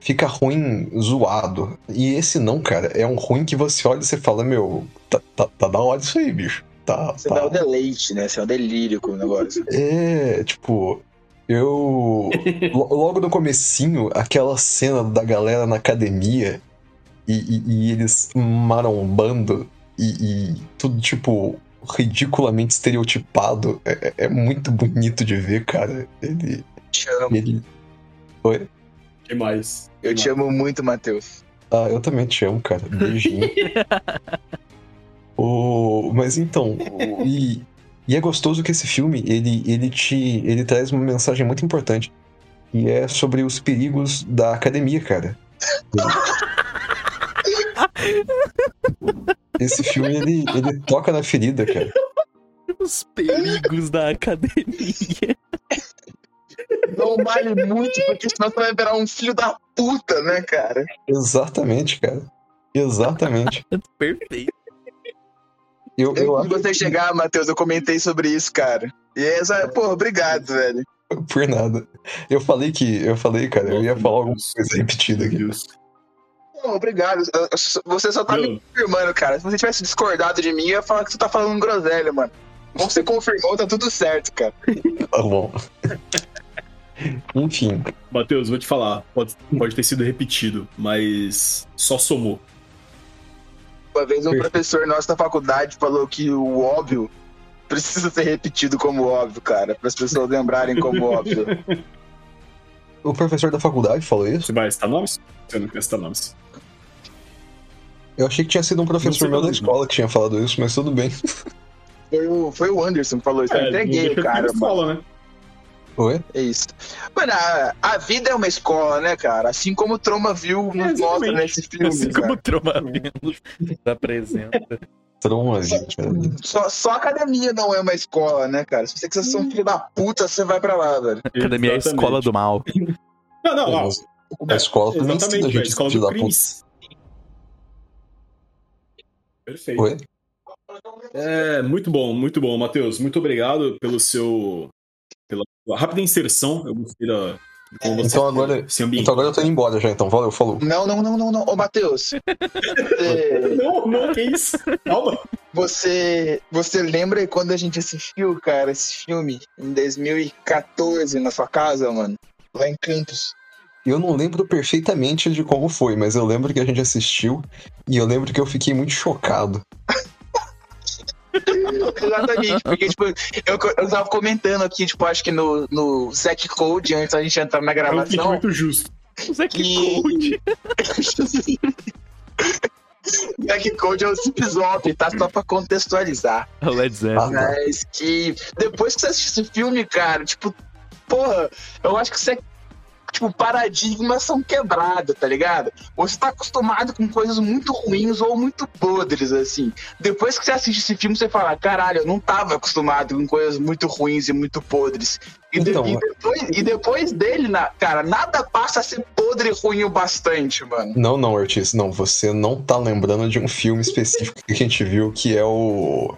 Speaker 2: fica ruim zoado. E esse não, cara. É um ruim que você olha e você fala, meu, tá, tá, tá da hora isso aí, bicho. Tá,
Speaker 5: Você
Speaker 2: tá.
Speaker 5: dá o deleite, né? Você é o delírio com o negócio.
Speaker 2: É, tipo, eu. lo- Logo no comecinho, aquela cena da galera na academia e, e- e eles marombando e, e tudo, tipo, ridiculamente estereotipado. É, é- é muito bonito de ver, cara. Ele.
Speaker 5: Te amo.
Speaker 2: ele... Oi?
Speaker 3: que mais?
Speaker 5: Eu te amo muito, Matheus.
Speaker 2: Ah, eu também te amo, cara. Beijinho. o... Mas então, o- e, e é gostoso que esse filme, ele, ele te. ele traz uma mensagem muito importante. E é sobre os perigos da academia, cara. Esse filme, ele, ele toca na ferida, cara.
Speaker 4: Os perigos da academia.
Speaker 5: Não vale muito, porque senão você vai virar um filho da puta, né, cara?
Speaker 2: Exatamente, cara. Exatamente.
Speaker 4: Perfeito.
Speaker 2: Eu, eu
Speaker 5: Eu, você chegar, Matheus, eu comentei sobre isso, cara. E essa, pô, obrigado, velho.
Speaker 2: por nada. Eu falei que. Eu falei, cara, eu ia falar alguma coisa repetida aqui.
Speaker 5: Pô, obrigado. Eu- eu- Você só tá me
Speaker 3: Meu,
Speaker 5: confirmando, cara. Se você tivesse discordado de mim, eu ia falar que você tá falando groselha, mano. Como você confirmou, tá tudo certo, cara.
Speaker 2: Tá bom. Enfim,
Speaker 3: Matheus, vou te falar. Pode, pode ter sido repetido, mas só somou.
Speaker 5: Uma vez um
Speaker 2: Perfeito.
Speaker 5: professor nosso da faculdade falou que o óbvio precisa ser repetido como óbvio, cara. Para as pessoas lembrarem como óbvio.
Speaker 2: o professor da faculdade falou isso?
Speaker 3: Você vai citar nomes? Você não quer citar nomes.
Speaker 2: Eu achei que tinha sido um professor meu da
Speaker 3: não.
Speaker 2: escola que tinha falado isso, mas tudo bem.
Speaker 5: Foi o, foi o Anderson que falou isso. eu entreguei o cara,
Speaker 3: escola, né?
Speaker 2: Oi?
Speaker 5: É isso. Mano, a, a vida é uma escola, né, cara? Assim como o Troma viu nos
Speaker 3: exatamente.
Speaker 5: mostra nesse filme.
Speaker 4: Assim
Speaker 5: cara.
Speaker 4: como o Troma Vênus apresenta.
Speaker 2: Troma, gente.
Speaker 5: Só, só a academia não é uma escola, né, cara? Se você quiser ser um filho da puta, você vai pra lá, velho.
Speaker 4: Academia é a
Speaker 3: Exatamente.
Speaker 4: escola do mal.
Speaker 3: Não, não, ó.
Speaker 2: A escola também ensina a
Speaker 3: Exatamente, a
Speaker 2: gente
Speaker 3: escola do
Speaker 2: da puta.
Speaker 3: Cris. Perfeito.
Speaker 2: Oi?
Speaker 3: É, muito bom, muito bom, Matheus. Muito obrigado pelo seu. Pela rápida inserção. Eu gostei da. de como você
Speaker 2: Então agora-. Então agora eu tô indo embora já, então. Valeu, falou.
Speaker 5: Não, não, não, não, não. Ô, Matheus. Você,
Speaker 3: Não, não, que isso? Calma.
Speaker 5: você, você lembra quando a gente assistiu, cara, esse filme em 2014 na sua casa, mano? Lá em Campos.
Speaker 2: Eu não lembro perfeitamente de como foi, mas eu lembro que a gente assistiu e eu lembro que eu fiquei muito chocado.
Speaker 5: Exatamente, porque, tipo, eu, eu tava comentando aqui, tipo, acho que no, no Zack Code, antes da gente entrar na
Speaker 3: É um
Speaker 5: gravação.
Speaker 3: muito justo.
Speaker 4: Zé que Code.
Speaker 5: Zack Code é o Zip Zop, tá? Só pra contextualizar.
Speaker 4: O Led Zeppelin.
Speaker 5: Mas que depois que você assiste esse filme, cara, tipo, porra, eu acho que você tipo, paradigmas são quebrados, tá ligado? Você tá acostumado com coisas muito ruins ou muito podres, assim. Depois que você assiste esse filme, você fala, caralho, eu não tava acostumado com coisas muito ruins e muito podres. E, de-
Speaker 2: Então,
Speaker 5: e depois, e depois dele, na- cara, nada passa a ser podre e ruim o bastante, mano.
Speaker 2: Não, não, Ortiz, não. Você não tá lembrando de um filme específico que a gente viu que é o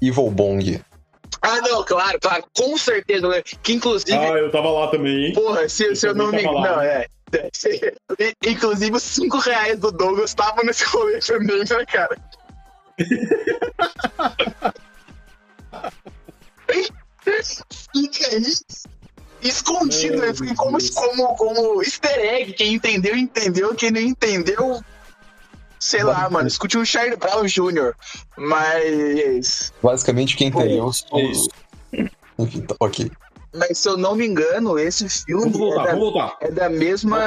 Speaker 2: Evil Bong.
Speaker 5: Ah, não, claro, claro, com certeza. né? Que inclusive,
Speaker 3: Ah, eu tava lá também, hein?
Speaker 5: porra, se, se eu não me engano.
Speaker 3: lá.
Speaker 5: Não, é. Inclusive, os 5 reais do Douglas estavam nesse rolê também, né, cara? Escondido,
Speaker 3: Meu
Speaker 5: né? Como, como, como easter egg. Quem entendeu, entendeu. Quem não entendeu, sei lá, mano. Escute o Charlie Brown Jr. Mas.
Speaker 2: Basicamente, quem entendeu.
Speaker 3: É isso.
Speaker 2: Enfim, tá, ok.
Speaker 5: Mas se eu não me engano, esse filme
Speaker 3: voltar,
Speaker 5: é, da, é da mesma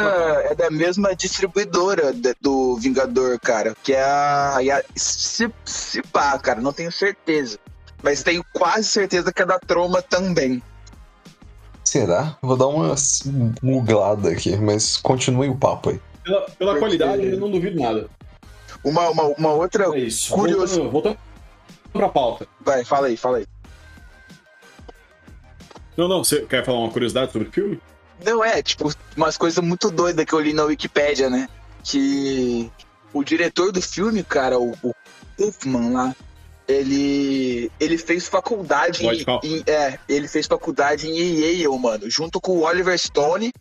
Speaker 5: é da mesma distribuidora de- do Vingador, cara, que é a, e a se, se pá, cara, não tenho certeza, mas tenho quase certeza que é da Troma também.
Speaker 2: Será? Vou dar uma muglada aqui, mas continue o papo aí.
Speaker 3: Pela, pela
Speaker 5: Porque-
Speaker 3: qualidade, eu não duvido nada.
Speaker 5: Uma, uma, uma outra,
Speaker 3: É.
Speaker 5: Curioso.
Speaker 3: Voltando, voltando pra pauta.
Speaker 5: vai, fala aí, fala aí.
Speaker 3: Não, não, você quer falar uma curiosidade sobre o filme?
Speaker 5: Não é, tipo, umas coisas muito doidas que eu li na Wikipédia, né? Que o diretor do filme, cara, o, o Hoffman lá, ele, ele fez faculdade em, em- é, ele fez faculdade em Yale, mano, junto com o Oliver Stone,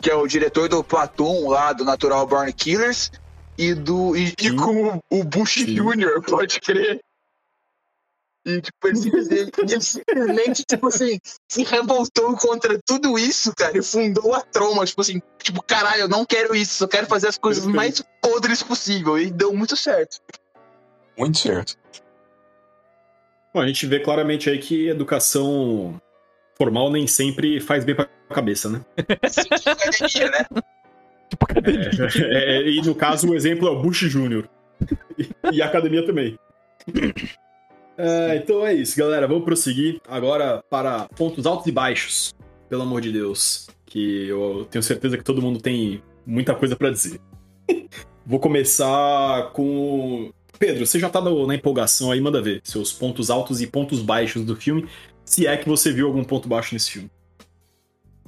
Speaker 5: que é o diretor do Platoon lá, do Natural Born Killers, e do e, e
Speaker 3: Sim.
Speaker 5: com o, o Bush
Speaker 3: Sim.
Speaker 5: Jr., pode crer. E, tipo, ele, simplesmente- ele simplesmente, tipo assim, se revoltou contra tudo isso, cara, e fundou a Troma, tipo assim, tipo, caralho, eu não quero isso, só quero fazer as coisas
Speaker 3: Perfeito.
Speaker 5: mais podres possível, e deu muito certo.
Speaker 2: Muito certo.
Speaker 3: Bom, a gente vê claramente aí que educação formal nem sempre faz bem pra cabeça, né?
Speaker 5: Tipo, academia, né?
Speaker 4: Tipo, cadê ele?
Speaker 3: É, é, e no caso, o exemplo é o Bush Jr. E, a academia também. É, então é isso, galera. Vamos prosseguir agora para pontos altos e baixos. Pelo amor de Deus. Que eu tenho certeza que todo mundo tem muita coisa pra dizer. Vou começar com. Pedro, você já tá no- na empolgação aí, manda ver seus pontos altos e pontos baixos do filme. Se é que você viu algum ponto baixo nesse filme.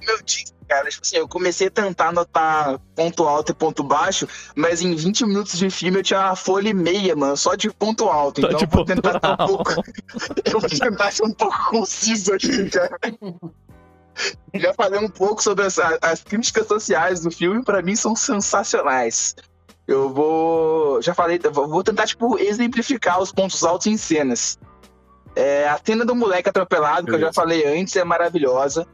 Speaker 5: Meu Deus, cara, tipo assim, eu comecei a tentar anotar ponto alto e ponto baixo, mas em 20 minutos de filme eu tinha uma folha e meia, mano, só de ponto alto.
Speaker 4: Só
Speaker 5: Então eu vou tentar ser um pouco. Eu vou tentar ser um pouco conciso aqui, cara. Já falei um pouco sobre as, as críticas sociais do filme, pra mim são sensacionais. Eu vou. Já falei, vou tentar, tipo, exemplificar os pontos altos em cenas. É, a cena do moleque atropelado, que eu já falei antes, é maravilhosa.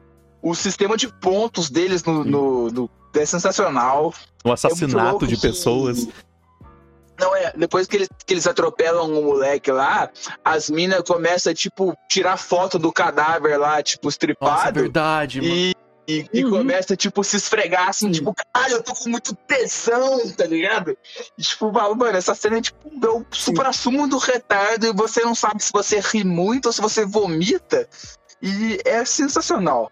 Speaker 5: O sistema de pontos deles no, no- no- é sensacional.
Speaker 4: Um assassinato
Speaker 5: louco
Speaker 4: de
Speaker 5: que-
Speaker 4: pessoas.
Speaker 5: Não, é. Depois que eles, que eles atropelam o moleque lá, as minas começam a, tipo, tirar foto do cadáver lá, tipo,
Speaker 4: Nossa, é
Speaker 5: estripado.
Speaker 4: verdade, mano.
Speaker 5: e, e, e
Speaker 3: Uhum.
Speaker 5: começa, tipo, se esfregar assim, tipo, caralho, eu tô com muito tesão, tá ligado? E, tipo, mano, essa cena é tipo o super assumo do retardo e você não sabe se você ri muito ou se você vomita. E é sensacional.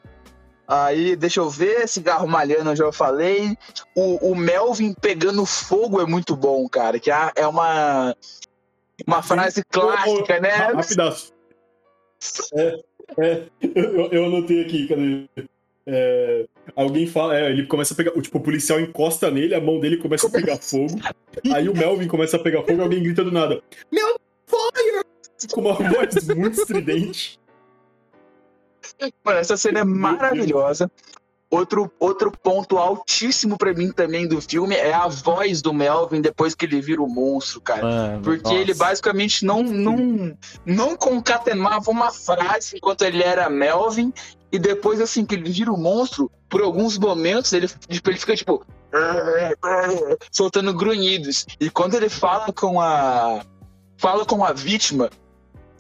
Speaker 5: Aí, deixa eu ver, cigarro malhando, eu já falei. O, o Melvin pegando fogo é muito bom, cara. Que é é uma, uma frase clássica, né?
Speaker 3: Rapidaço. É, é, eu, eu anotei aqui, cadê? É, alguém fala, é, ele começa a pegar, o tipo, o policial encosta nele, a mão dele começa a pegar fogo, aí o Melvin começa a pegar fogo e alguém grita do nada, Meu fire! Com uma voz muito estridente.
Speaker 5: Mano, essa cena é maravilhosa. Outro, outro ponto altíssimo pra mim também do filme é a voz do Melvin depois que ele vira o monstro, cara.
Speaker 4: Mano,
Speaker 5: Porque
Speaker 4: nossa.
Speaker 5: ele basicamente não, não, não concatenava uma frase enquanto ele era Melvin, e depois, assim, que ele vira o monstro, por alguns momentos ele, tipo, ele fica tipo. soltando grunhidos. E quando ele fala com a. fala com a vítima,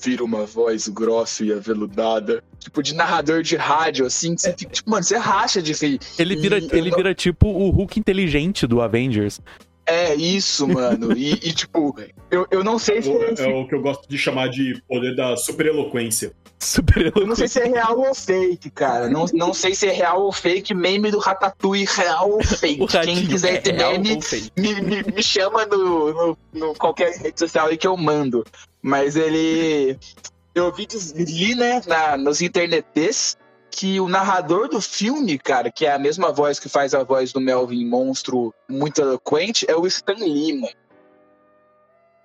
Speaker 5: vira uma voz grossa e aveludada. Tipo, de narrador de rádio, assim, que você fica, tipo, mano, você racha de rir.
Speaker 4: Ele vira,
Speaker 5: E
Speaker 4: ele
Speaker 5: não-
Speaker 4: vira tipo o Hulk inteligente do Avengers.
Speaker 5: É isso, mano. E, e, tipo, eu, eu não sei se.
Speaker 3: É, é o que eu gosto de chamar de poder da super eloquência.
Speaker 4: Super
Speaker 5: Eu não sei se é real ou fake, cara. Não, não sei se é real ou fake. Meme do Ratatouille, real ou fake. Quem quiser
Speaker 4: é
Speaker 5: ter
Speaker 4: real
Speaker 5: meme, me, me, me chama no, no, no qualquer rede social aí que eu mando. Mas ele. Eu vi, li, né, na, nos internetes que o narrador do filme, cara, que é a mesma voz que faz a voz do Melvin Monstro muito eloquente, é o Stan Lee, mano.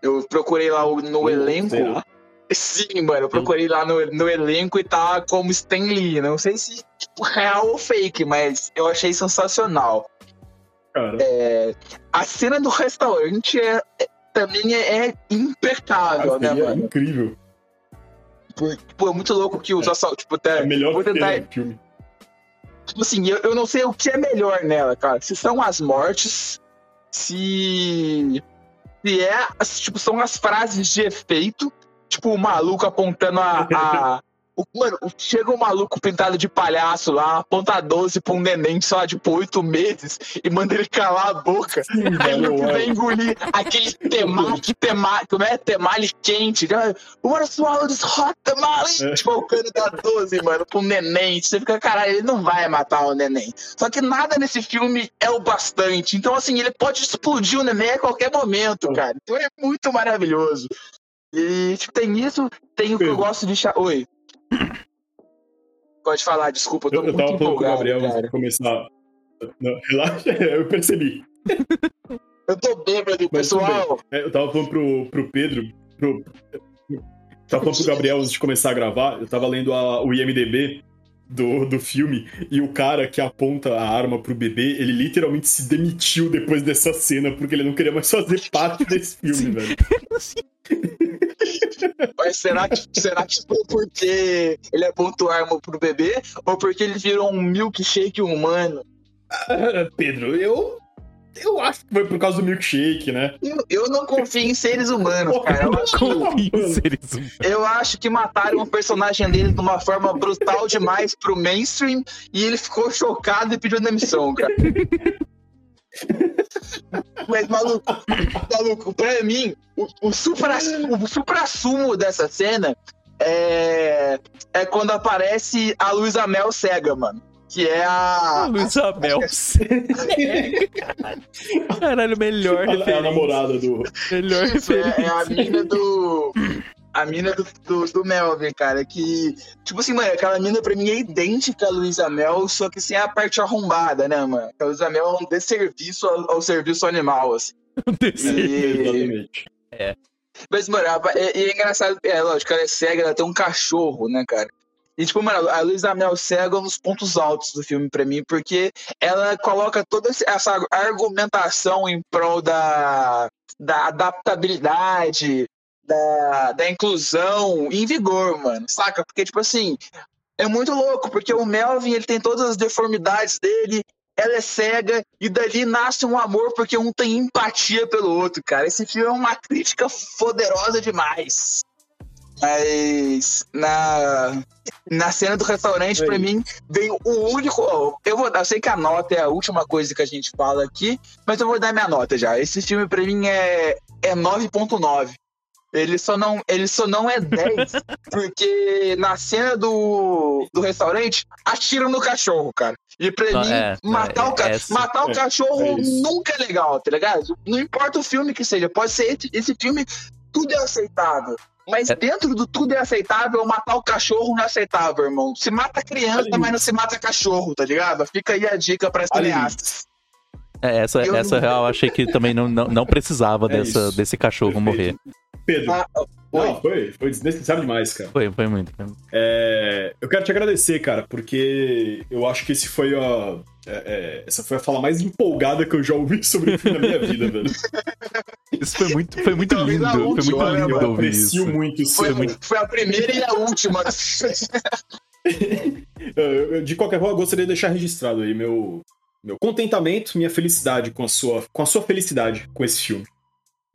Speaker 5: Eu procurei lá no elenco.
Speaker 3: Será?
Speaker 5: Sim, mano, eu procurei lá no, no elenco e tá como Stan Lee. Não sei se tipo, real ou fake, mas eu achei sensacional.
Speaker 3: Cara,
Speaker 5: A cena do restaurante é, é- também é, é impecável, né, mano?
Speaker 3: incrível.
Speaker 5: Tipo, é muito louco que os assaltos. Tipo, até,
Speaker 3: É melhor
Speaker 5: vou
Speaker 3: que
Speaker 5: tentar.
Speaker 3: o filme.
Speaker 5: Tipo assim, eu, eu não sei o que é melhor nela, cara. Se são as mortes, se. Se é. Tipo, são as frases de efeito. Tipo, o maluco apontando a. a- mano, chega um maluco pintado de palhaço lá, aponta 12 pra um neném só, tipo, 8 meses, e manda ele calar a boca. Aí o que
Speaker 3: é.
Speaker 5: vem engolir aquele temaki, temaki, como é? Temali quente. Wanna swallow this hot tamale?
Speaker 3: É.
Speaker 5: Tipo, o cara dá 12, mano, pra um neném. Você fica, caralho, ele não vai matar o neném. Só que nada nesse filme é o bastante. Então, assim, ele pode explodir o neném a qualquer momento, cara. Então é muito maravilhoso. E, tipo, tem isso, tem o que eu gosto de... Oi. Pode falar, desculpa, eu tô
Speaker 3: Eu, eu
Speaker 5: muito
Speaker 3: tava falando pro
Speaker 5: empolgado,
Speaker 3: Gabriel antes
Speaker 5: cara.
Speaker 3: de começar. Não, relaxa, eu percebi.
Speaker 5: Eu tô bêbado,
Speaker 3: Mas
Speaker 5: pessoal.
Speaker 3: É, Eu tava falando pro, pro Pedro. Pro, tava falando pro Gabriel antes de começar a gravar. Eu tava lendo a- o IMDB do, do filme. E o cara que aponta a arma pro bebê, ele literalmente se demitiu depois dessa cena, porque ele não queria mais fazer parte desse filme,
Speaker 4: Sim.
Speaker 3: velho.
Speaker 5: Mas será que, será que foi porque ele apontou arma pro bebê ou porque ele virou um milkshake humano?
Speaker 3: Ah, Pedro, eu. Eu acho que foi por causa do milkshake, né?
Speaker 5: Eu, eu não confio em seres humanos, cara. Eu acho,
Speaker 4: Confio em seres humanos.
Speaker 5: eu acho que mataram o personagem dele de uma forma brutal demais pro mainstream e ele ficou chocado e pediu demissão, cara. Mas, maluco, maluco, pra mim, o, o, supra, o supra-sumo dessa cena é, é quando aparece a Luísa Mel cega, mano. Que é
Speaker 4: Ah,
Speaker 5: a.
Speaker 4: Luísa Mel. Caralho, melhor
Speaker 3: A, é a namorada do.
Speaker 4: Melhor
Speaker 5: Isso, é, é a mina do. A mina do, do, do Melvin, cara, que. Tipo assim, mano, aquela mina pra mim é idêntica à Luísa Mel, só que sem a parte arrombada, né, mano? A Luísa Mel é um desserviço ao, ao serviço animal, assim.
Speaker 4: Desse-
Speaker 5: E-
Speaker 3: Exatamente.
Speaker 5: Mas, mano, é, é engraçado, é lógico, ela é cega, ela tem um cachorro, né, cara? E, tipo, mano, a Luísa Mel cega é um dos pontos altos do filme pra mim, porque ela coloca toda essa argumentação em prol da, da adaptabilidade, da, da inclusão em vigor, mano, saca? Porque, tipo assim, é muito louco, porque o Melvin, ele tem todas as deformidades dele, ela é cega, e dali nasce um amor porque um tem empatia pelo outro, cara. Esse filme é uma crítica poderosa demais. Mas na, na cena do restaurante, pra
Speaker 3: Aí.
Speaker 5: mim, vem o único. Eu, vou, eu sei que a nota é a última coisa que a gente fala aqui, mas eu vou dar minha nota já. Esse filme, pra mim, é, é 9,9. Ele só não, ele só não é 10, porque na cena do, do restaurante, atiram no cachorro, cara. E pra
Speaker 4: Não,
Speaker 5: mim,
Speaker 4: é,
Speaker 5: matar,
Speaker 4: é,
Speaker 5: o, ca-
Speaker 4: essa-
Speaker 5: matar o
Speaker 3: é,
Speaker 5: cachorro
Speaker 3: é
Speaker 5: nunca é legal, tá ligado? Não importa o filme que seja, pode ser esse, esse filme, tudo é aceitável. Mas
Speaker 4: É.
Speaker 5: dentro do tudo é aceitável, matar o cachorro não é aceitável, irmão. Se mata criança,
Speaker 3: Ali.
Speaker 5: mas não se mata cachorro, tá ligado? Fica aí a dica para as
Speaker 3: Ali.
Speaker 5: cineastas.
Speaker 4: É, essa,
Speaker 5: Eu
Speaker 4: essa
Speaker 5: não-
Speaker 4: real, eu achei que também não, não, não precisava
Speaker 3: É
Speaker 4: dessa,
Speaker 3: isso.
Speaker 4: desse cachorro morrer.
Speaker 3: Pedro.
Speaker 5: Ah, oi.
Speaker 3: Não, foi, foi desnecessário demais, cara.
Speaker 4: Foi, foi muito. foi.
Speaker 3: É, eu quero te agradecer, cara, porque eu acho que esse foi a. é, é, essa foi a fala mais empolgada que eu já ouvi sobre o filme na minha vida, velho.
Speaker 4: Isso foi muito, foi muito lindo. Foi muito
Speaker 5: né,
Speaker 4: lindo
Speaker 5: mano?
Speaker 3: Eu
Speaker 4: ouvir
Speaker 3: aprecio
Speaker 4: isso.
Speaker 3: muito isso.
Speaker 5: Foi,
Speaker 3: muito.
Speaker 5: foi a primeira e a última.
Speaker 3: De qualquer forma, eu gostaria de deixar registrado aí meu, meu contentamento, minha felicidade com a sua, com a sua felicidade com esse filme.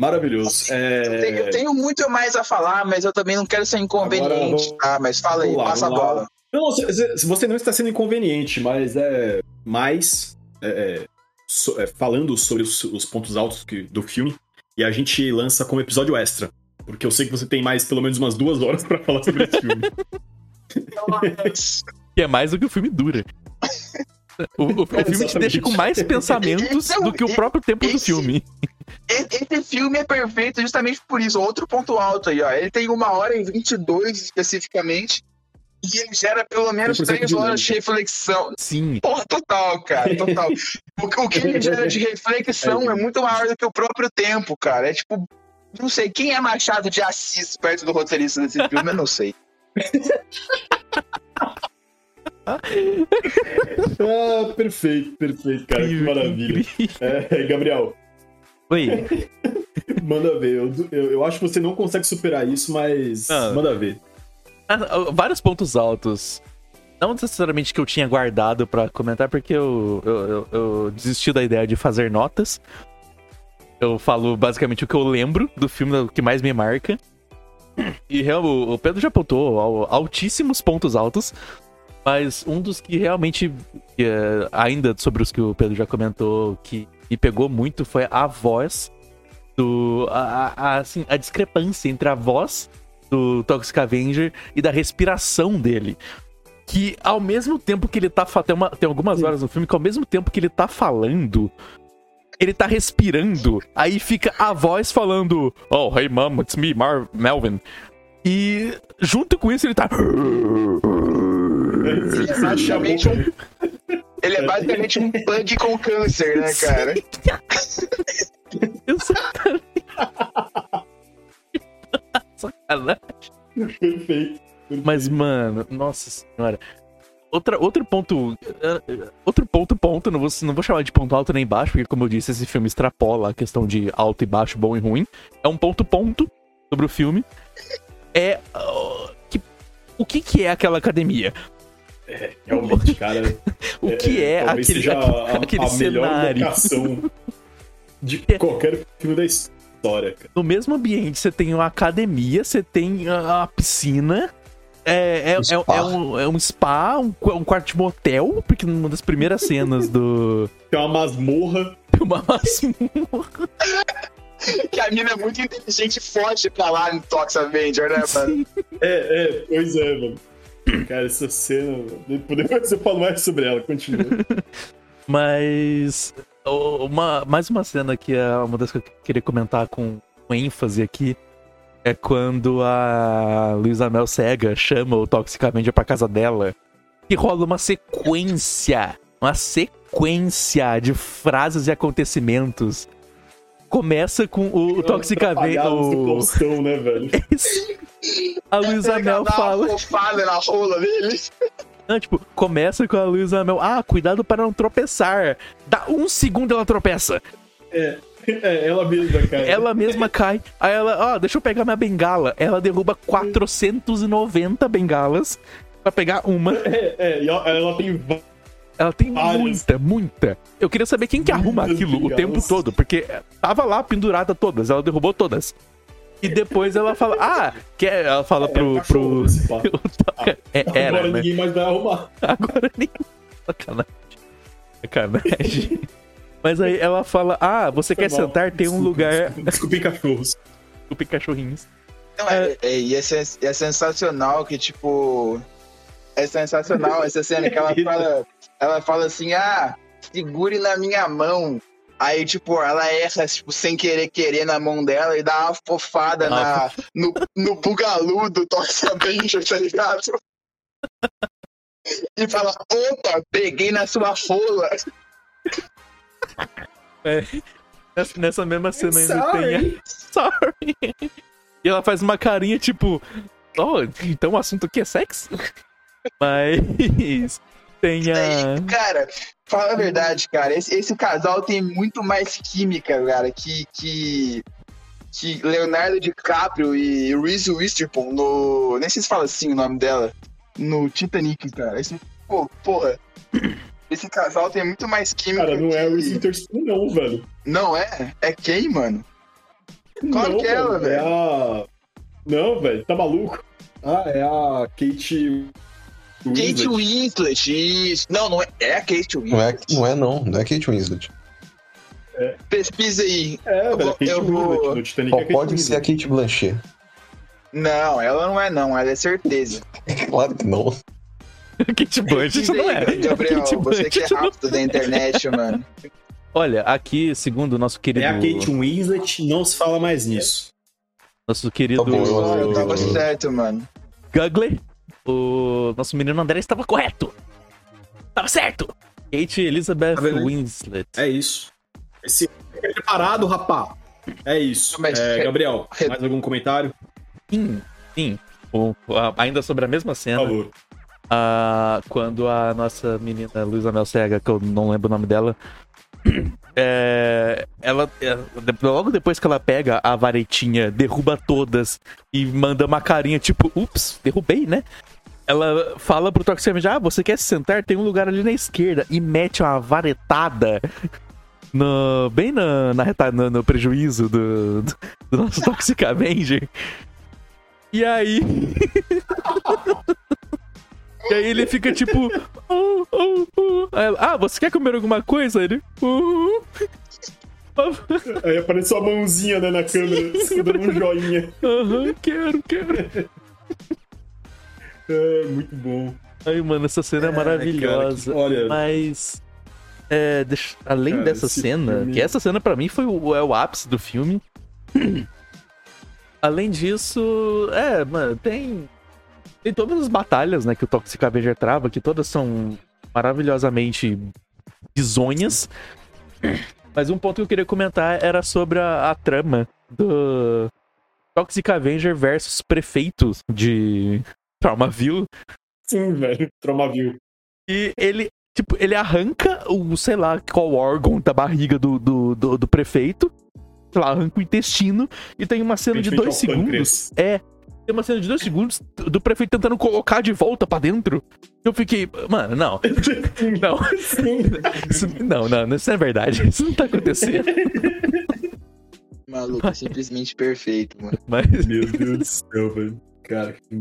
Speaker 3: Maravilhoso. É,
Speaker 5: Eu tenho- Eu tenho muito mais a falar, mas eu também não quero ser inconveniente,
Speaker 3: Agora,
Speaker 5: tá? Mas fala aí,
Speaker 3: lá,
Speaker 5: passa a bola.
Speaker 3: Não, você- não está sendo inconveniente, mas é. Mas. é, é, so- é, falando sobre os, os pontos altos que- do filme e a gente lança como episódio extra. Porque eu sei que você tem mais pelo menos umas duas horas pra falar sobre esse filme.
Speaker 4: Que é mais do que o filme dura. O, o- o filme te deixa com mais pensamentos
Speaker 5: Então,
Speaker 4: do que o próprio tempo do
Speaker 5: esse-
Speaker 4: filme.
Speaker 5: E- Esse filme é perfeito justamente por isso. Outro ponto alto aí, ó. Ele tem uma hora e 22 especificamente. E ele gera pelo menos
Speaker 3: 100%
Speaker 5: três
Speaker 3: de
Speaker 5: horas de reflexão.
Speaker 4: Sim.
Speaker 5: Porra, total, cara, total. o, que- o que ele gera de reflexão é muito maior do que o próprio tempo, cara. É tipo, não sei, quem é Machado de Assis perto do roteirista desse filme, eu não sei.
Speaker 3: ah, perfeito, perfeito, cara. Que maravilha. É, Gabriel,
Speaker 4: Oi.
Speaker 3: manda ver. Eu, eu, eu acho que você não consegue superar isso, mas
Speaker 4: Ah.
Speaker 3: manda ver.
Speaker 4: Ah, ah, Vários pontos altos. Não necessariamente que eu tinha guardado pra comentar, porque eu, eu, eu- eu desisti da ideia de fazer notas. Eu falo basicamente o que eu lembro do filme, o que mais me marca. E o Pedro já apontou al- altíssimos pontos altos. Mas um dos que realmente, é, ainda sobre os que o Pedro já comentou, que me pegou muito foi a voz do. A, a- assim, a discrepância entre a voz do Toxic Avenger e da respiração dele. Que ao mesmo tempo que ele tá. Tem, uma- tem algumas horas no filme que ao mesmo tempo que ele tá falando. Ele tá respirando, aí fica a voz falando: Oh, hey mom, it's me, Mar Melvin. E junto com isso ele tá.
Speaker 5: Ele é basicamente um, ele é basicamente um pug com câncer, né, cara?
Speaker 4: Exatamente. Sacanagem.
Speaker 3: Perfeito.
Speaker 4: Mas, mano, nossa senhora. Outra, outro ponto. eh, Outro ponto, ponto. Não vou, não vou chamar de ponto alto nem baixo, porque, como eu disse, esse filme extrapola a questão de alto e baixo, bom e ruim. É um ponto, ponto sobre o filme. É. ah, que, o que, que é aquela academia?
Speaker 3: Realmente, cara.
Speaker 4: O que é,
Speaker 3: talvez
Speaker 4: aquele,
Speaker 3: seja a,
Speaker 4: aquele
Speaker 3: a melhor
Speaker 4: cenário?
Speaker 3: locação de
Speaker 4: É.
Speaker 3: qualquer filme da história, cara.
Speaker 4: No mesmo ambiente, você tem uma academia, você tem a, a piscina. É, é, é-
Speaker 2: Spa.
Speaker 4: é um, é um spa, um, um quarto de motel, porque numa das primeiras cenas do.
Speaker 3: Tem uma masmorra.
Speaker 4: Uma masmorra.
Speaker 5: Que a mina é muito inteligente e forte pra lá no Tox Avenger, né, mano?
Speaker 3: É, é, pois é, mano. Cara, essa cena. Depois você fala mais sobre ela, continua.
Speaker 4: Mas. Uma, mais uma cena que é uma das que eu queria comentar com com ênfase aqui. É quando a Luísa Mel Cega chama o Toxic Avenger pra casa dela. E rola uma sequência. Uma sequência de frases e acontecimentos. Começa com o, o Toxic Avenger.
Speaker 3: Atrapalhados do
Speaker 4: o-
Speaker 3: Faustão, né, velho?
Speaker 4: A Luísa Mel
Speaker 5: uma
Speaker 4: fala.
Speaker 5: na rola dele.
Speaker 4: Não, tipo, começa com a Luísa Mel. Ah, cuidado para não tropeçar. Dá um segundo ela tropeça.
Speaker 3: É, ela mesma, cara.
Speaker 4: Ela mesma cai. Aí ela, ó, deixa eu pegar minha bengala. Ela derruba 490 bengalas pra pegar uma.
Speaker 3: É, é, e ela, ela tem
Speaker 4: Ela tem
Speaker 3: Várias.
Speaker 4: muita, muita. Eu queria saber quem que arruma aquilo o tempo todo, porque tava lá pendurada todas, ela derrubou todas. E depois ela fala, ah, que esse ela fala
Speaker 3: é,
Speaker 4: pro.
Speaker 3: um cachorro,
Speaker 4: pro...
Speaker 3: papo.
Speaker 4: É, era,
Speaker 3: Agora
Speaker 4: né?
Speaker 3: ninguém mais vai arrumar.
Speaker 4: Agora nem. Sacanagem. Sacanagem. Mas aí ela fala: Ah, você
Speaker 3: Foi
Speaker 4: quer
Speaker 3: mal.
Speaker 4: sentar? Tem um
Speaker 3: Desculpa,
Speaker 4: lugar.
Speaker 3: Desculpa, desculpem cachorros.
Speaker 4: Desculpe, cachorrinhos.
Speaker 5: Não, é, é, e é, é sensacional que, tipo. É sensacional essa cena que ela fala. Ela fala assim, ah, segure na minha mão. Aí, tipo, ela erra, tipo, sem querer querer na mão dela e dá uma fofada na, no, no bugalu do Toxic Avenger, tá ligado? E fala, opa, peguei na sua rola.
Speaker 4: Nessa, nessa mesma cena ainda tem a.
Speaker 3: Sorry.
Speaker 4: Sorry. E ela faz uma carinha tipo. Oh, então o assunto aqui é sexo? Mas. Tem a.
Speaker 5: Cara, fala a verdade, cara. Esse, esse casal tem muito mais química, cara, que, que, que Leonardo DiCaprio e Reese Witherspoon no. Nem sei se fala assim o nome dela. No Titanic, cara. Esse, pô, porra. Esse casal tem muito mais química.
Speaker 3: Cara, não é o
Speaker 5: que-
Speaker 3: Reese Witherspoon, não, velho.
Speaker 5: Não é? É quem, mano? Qual
Speaker 3: não,
Speaker 5: que é ela,
Speaker 3: mano, É a. Não, velho, tá maluco? Ah, é a Kate.
Speaker 5: Kate
Speaker 3: Winslet.
Speaker 5: Winslet, isso. Não, não é. É a Kate Winslet.
Speaker 2: Não é, não é, não. Não é Kate Winslet.
Speaker 5: Pesquisa aí.
Speaker 3: É,
Speaker 5: Eu
Speaker 3: velho,
Speaker 5: vou-
Speaker 3: Kate
Speaker 5: eu vou-
Speaker 3: Winslet
Speaker 2: Só
Speaker 3: é
Speaker 2: pode ser a
Speaker 3: Winslet.
Speaker 2: Kate Blanchett.
Speaker 5: Não, ela não é não, ela é certeza.
Speaker 2: Claro que não.
Speaker 4: Kate Blanchett não é.
Speaker 5: Gabriel,
Speaker 4: Kate
Speaker 5: você que é
Speaker 4: Blanchett não-
Speaker 5: rápido da internet, mano.
Speaker 4: Olha, aqui, segundo o nosso querido.
Speaker 3: É a Kate Winslet, não se fala mais nisso.
Speaker 4: Nosso querido.
Speaker 2: Tá eu-
Speaker 5: Eu tava certo, mano.
Speaker 4: Gugler, o nosso menino André estava correto. Tava certo. Kate Elizabeth
Speaker 3: Tá?
Speaker 4: Winslet.
Speaker 3: É isso. Esse é preparado, rapá. É isso. É, Gabriel, mais algum comentário?
Speaker 4: Sim, sim. O- a- ainda sobre a mesma
Speaker 3: Por
Speaker 4: cena,
Speaker 3: favor.
Speaker 4: a- quando a nossa menina Luísa Mel Cega, que eu não lembro o nome dela, é, ela, é, de- logo depois que ela pega a varetinha, derruba todas e manda uma carinha tipo, ups, derrubei, né? Ela fala pro Toxic Avenger, ah, você quer se sentar? Tem um lugar ali na esquerda. E mete uma varetada no, bem na, na reta- no, prejuízo do, do, do nosso Toxic Avenger. E aí. e aí ele fica tipo. "Oh, oh, oh." Ela, ah, você quer comer alguma coisa? Ele. "Oh."
Speaker 3: Aí apareceu a mãozinha né, na câmera, dando um joinha.
Speaker 4: Aham, quero, quero.
Speaker 3: É, muito bom.
Speaker 4: Ai, mano, essa cena é,
Speaker 3: É,
Speaker 4: maravilhosa.
Speaker 3: cara, que- olha-
Speaker 4: Mas. é, deixa- além
Speaker 3: Cara,
Speaker 4: dessa cena,
Speaker 3: filme-
Speaker 4: que essa cena pra mim foi o, é o ápice do filme. além disso, é, mano, tem. Tem todas as batalhas, né, que o Toxic Avenger trava, que todas são maravilhosamente bizonhas. Mas um ponto que eu queria comentar era sobre a, a trama do Toxic Avenger versus prefeitos de Traumaville.
Speaker 3: Sim, velho. Tromaville.
Speaker 4: E ele, tipo, ele arranca o, sei lá, qual órgão da barriga do, do, do, do prefeito. Sei lá, arranca o intestino. E tem uma cena de dois segundos. É. Tem uma cena de dois segundos do prefeito tentando colocar de volta pra dentro. Eu fiquei, mano, não. Não. Isso, não, não, isso não é verdade. Isso não tá acontecendo.
Speaker 5: Maluco, é simplesmente perfeito, mano.
Speaker 4: Mas,
Speaker 3: Meu Deus do céu, velho. Cara, que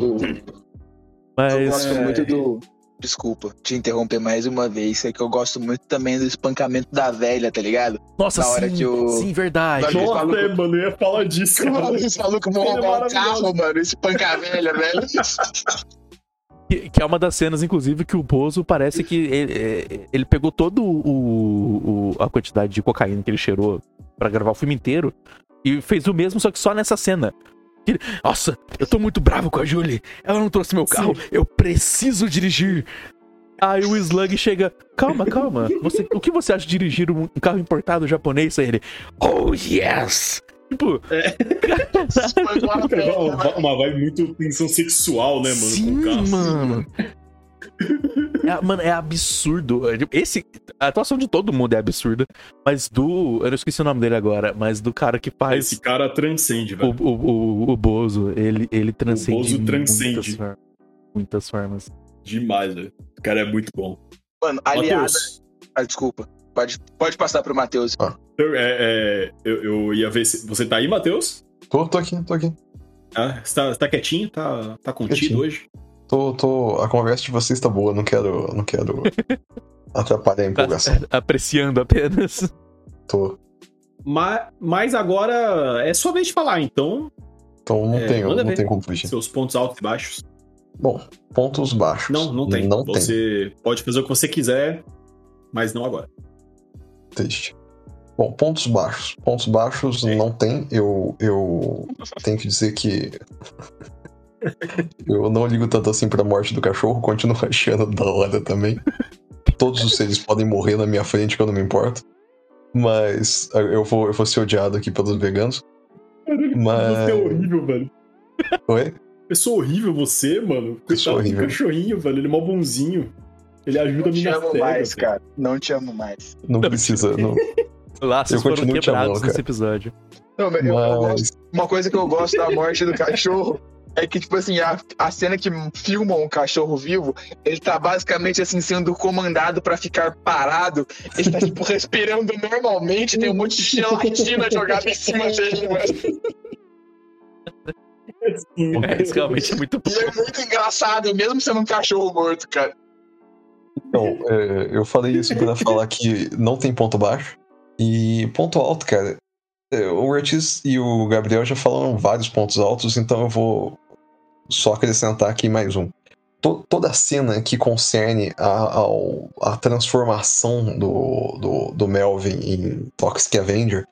Speaker 5: Eu, eu
Speaker 4: mas
Speaker 5: gosto
Speaker 3: é.
Speaker 5: muito do. Desculpa te interromper mais uma vez. É que eu gosto muito também do espancamento da velha, tá ligado?
Speaker 4: nossa,
Speaker 5: na hora
Speaker 4: sim,
Speaker 5: que o-
Speaker 4: sim, verdade.
Speaker 3: Nossa,
Speaker 5: maluco.
Speaker 3: é, mano, eu ia falar disso, cara.
Speaker 5: Esse maluco vão roubar o carro, mano. Espanca a velha, velho.
Speaker 4: Que, que é uma das cenas, inclusive, que o Bozo parece que ele, é, ele pegou todo o, o- a quantidade de cocaína que ele cheirou pra gravar o filme inteiro e fez o mesmo, só que só nessa cena. Nossa, eu tô muito bravo com a Julie. Ela não trouxe meu carro. Eu preciso dirigir. Aí o Slug chega. Calma, calma. Você, o que você acha de dirigir um carro importado japonês? Aí ele. Oh, yes! Tipo,
Speaker 5: a
Speaker 3: Uma, vibe muito tensão sexual, né, mano?
Speaker 4: Sim,
Speaker 3: com o carro.
Speaker 4: mano. É, mano, é absurdo. Esse, a atuação de todo mundo é absurda. Mas do. Eu não esqueci o nome dele agora, mas do cara que faz
Speaker 3: Esse cara transcende,
Speaker 4: o,
Speaker 3: velho.
Speaker 4: o, o, o Bozo, ele, ele transcende.
Speaker 3: Bozo
Speaker 4: Muitas,
Speaker 3: transcende.
Speaker 4: for- muitas formas.
Speaker 3: Demais, velho. O cara é muito bom.
Speaker 5: Mano.
Speaker 3: Matheus,
Speaker 5: Ah, desculpa. Pode, pode passar pro Matheus.
Speaker 3: eu, é, é, eu, eu ia ver se. Você tá aí, Matheus?
Speaker 2: Tô, tô aqui, tô aqui.
Speaker 3: Ah, você, tá, você tá quietinho? Tá, tá contido
Speaker 2: Quietinho.
Speaker 3: hoje?
Speaker 2: Tô, tô. A conversa de vocês tá boa, não quero. Não quero atrapalhar a empolgação.
Speaker 4: Apreciando apenas.
Speaker 2: Tô.
Speaker 3: Mas, mas agora é sua vez de falar, então.
Speaker 2: Então não
Speaker 3: É,
Speaker 2: tenho,
Speaker 3: manda
Speaker 2: não tenho como fugir.
Speaker 3: Seus pontos altos e baixos.
Speaker 2: Bom, pontos baixos.
Speaker 3: Não, não tem.
Speaker 2: Não tem.
Speaker 3: você pode fazer o que você quiser, mas não agora.
Speaker 2: Triste. Bom, pontos baixos. Pontos baixos
Speaker 3: É.
Speaker 2: não tem. Eu, eu tenho que dizer que. Eu não ligo tanto assim pra morte do cachorro, continuo achando da hora também. Todos os seres podem morrer na minha frente que eu não me importo. Mas eu vou, eu vou ser odiado aqui pelos veganos. Mas-
Speaker 3: Você é horrível, velho.
Speaker 2: Oi?
Speaker 3: Pessoa horrível você, mano.
Speaker 2: Pessoa horrível.
Speaker 3: cachorrinho, velho. Ele é mó bonzinho. Ele ajuda a
Speaker 5: Não te amo mais,
Speaker 3: velho.
Speaker 5: cara. Não te amo mais.
Speaker 2: Não precisa. Não,
Speaker 4: Laços
Speaker 2: Eu
Speaker 4: foram quebrados
Speaker 2: amando,
Speaker 4: nesse episódio.
Speaker 5: Não, mas eu- eu gosto- uma coisa que eu gosto da morte do cachorro é que, tipo assim, a, a cena que filmam o cachorro vivo, ele tá basicamente, assim, sendo comandado pra ficar parado. Ele tá, tipo, respirando normalmente, tem um monte de gelatina jogada em cima dele, mano.
Speaker 4: É, isso realmente é muito bom.
Speaker 5: E é muito engraçado, mesmo sendo um cachorro morto, cara.
Speaker 2: Então, é, eu falei isso pra falar que não tem ponto baixo. E ponto alto, cara. É, O Ortiz e o Gabriel já falaram vários pontos altos, então eu vou só acrescentar aqui mais um. To- toda a cena que concerne a, ao- a transformação do, do, do Melvin em Toxic Avenger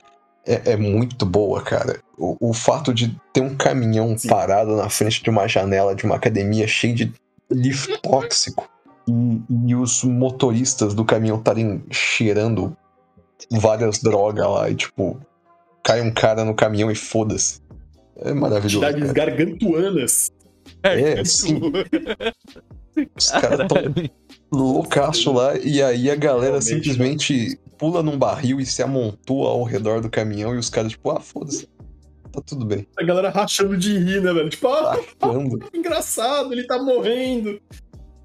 Speaker 2: é, é muito boa, cara. O, o fato de ter um caminhão
Speaker 3: Sim.
Speaker 2: parado na frente de uma janela de uma academia cheio de lixo tóxico e, e os motoristas do caminhão estarem cheirando várias drogas lá e, tipo, cai um cara no caminhão e foda-se. É maravilhoso.
Speaker 3: Entidades
Speaker 2: Cara.
Speaker 3: gargantuanas.
Speaker 2: É, sim. Os caras tão loucaço lá e aí a galera
Speaker 3: Realmente,
Speaker 2: simplesmente pula num barril e se amontoa ao redor do caminhão e os caras, tipo, ah, foda-se. Tá tudo bem.
Speaker 3: A galera rachando de rir, né, velho? Tipo, ah, engraçado, ele tá morrendo.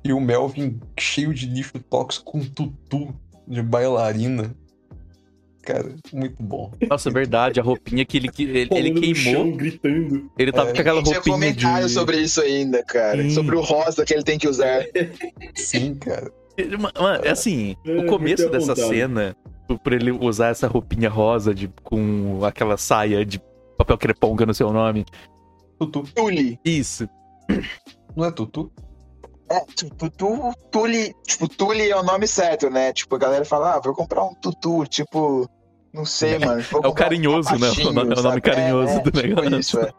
Speaker 2: E o Melvin cheio de lixo tóxico com tutu de bailarina. Cara, muito bom.
Speaker 4: Nossa, verdade, a roupinha que ele, que ele, ele queimou.
Speaker 3: chão, gritando.
Speaker 4: Ele tava
Speaker 2: É.
Speaker 4: com aquela
Speaker 5: Tinha
Speaker 4: roupinha
Speaker 5: comentário
Speaker 4: de.
Speaker 5: sobre isso ainda, cara.
Speaker 4: Sim.
Speaker 5: Sobre o rosa que ele tem que usar.
Speaker 2: Sim, cara.
Speaker 4: Mano, é assim,
Speaker 3: É,
Speaker 4: o começo dessa
Speaker 3: apontado.
Speaker 4: cena, por- por ele usar essa roupinha rosa de, com aquela saia de papel creponga no seu nome.
Speaker 2: Tutu.
Speaker 5: Tuli.
Speaker 4: Isso.
Speaker 2: Não é tutu?
Speaker 5: É, tipo, tu, Tuli. Tipo, Tuli é o nome certo, né? Tipo, a galera fala, ah, vou comprar um tutu. Tipo, não sei, mano. vou
Speaker 4: É o
Speaker 5: comprar um
Speaker 4: carinhoso, né?
Speaker 5: papachinho,
Speaker 4: O nome- é o nome
Speaker 5: sabe?
Speaker 4: carinhoso
Speaker 5: É, é,
Speaker 4: do
Speaker 5: tipo
Speaker 4: negócio.
Speaker 5: Isso, é.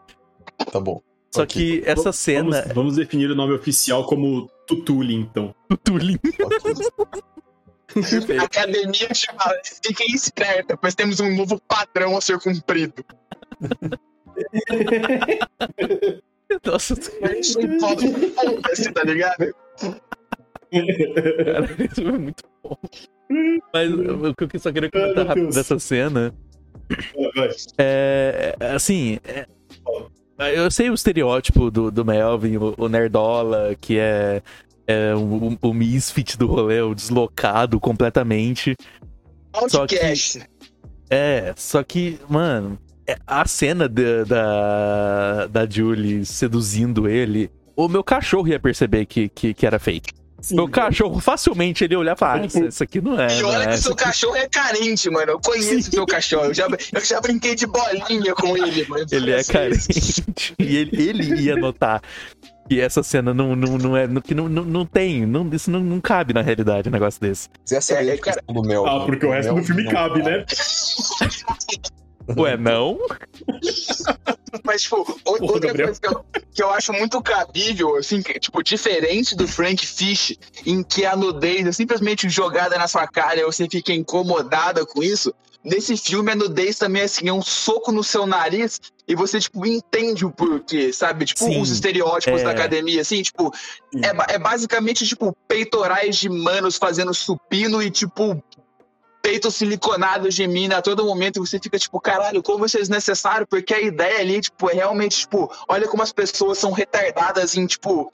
Speaker 2: Tá bom.
Speaker 4: Só
Speaker 2: Ok.
Speaker 4: que essa cena.
Speaker 3: Vamos, vamos definir o nome oficial como Tutuli, então.
Speaker 4: Tutulin.
Speaker 5: A academia chama, fiquem esperta, pois temos um novo padrão a ser cumprido.
Speaker 4: Nossa,
Speaker 5: Foda-se, tá ligado?
Speaker 4: cara, isso é muito bom. Mas o que eu só queria
Speaker 3: Ai,
Speaker 4: comentar
Speaker 3: meu
Speaker 4: rápido dessa cena. É, é, assim, é- eu sei o estereótipo do, do Melvin, o, o Nerdola, que é, é o, o misfit do rolê, o deslocado completamente. Só que-
Speaker 5: Outcast.
Speaker 4: É, só que, mano, é- a cena da, da, da Julie seduzindo ele, o meu cachorro ia perceber que, que, que era fake.
Speaker 3: Sim,
Speaker 4: Meu cachorro facilmente ele ia olhar e falar, ah, isso, aqui não é.
Speaker 5: E olha
Speaker 4: é,
Speaker 5: que seu
Speaker 4: aqui-
Speaker 5: cachorro é carente, mano. Eu conheço seu cachorro. Eu já, eu já brinquei de bolinha com ele, mano.
Speaker 4: Ele é carente. E ele, ele ia notar que essa cena não, não, não é. Que não, não, não tem. Não, isso não, não cabe na realidade, um negócio desse.
Speaker 2: Essa é,
Speaker 5: É, é, cara-
Speaker 2: do Mel.
Speaker 3: Ah, porque o resto do filme cabe, né?
Speaker 4: Ué, não?
Speaker 5: Mas, tipo, o-
Speaker 3: Porra,
Speaker 5: outra
Speaker 3: Gabriel.
Speaker 5: coisa que eu, que eu acho muito cabível, assim, que, tipo, diferente do Frank Fish, em que a nudez é simplesmente jogada na sua cara e você fica incomodada com isso, nesse filme a nudez também, assim, é um soco no seu nariz e você, tipo, entende o porquê, sabe? Tipo,
Speaker 4: Sim,
Speaker 5: os estereótipos
Speaker 4: é.
Speaker 5: da academia, assim, tipo, é, é basicamente, tipo, peitorais de manos fazendo supino e, tipo, peitos siliconados de mina a todo momento e você fica tipo, caralho, como isso é desnecessário? Porque a ideia ali, tipo, é realmente, tipo, olha como as pessoas são retardadas em, tipo,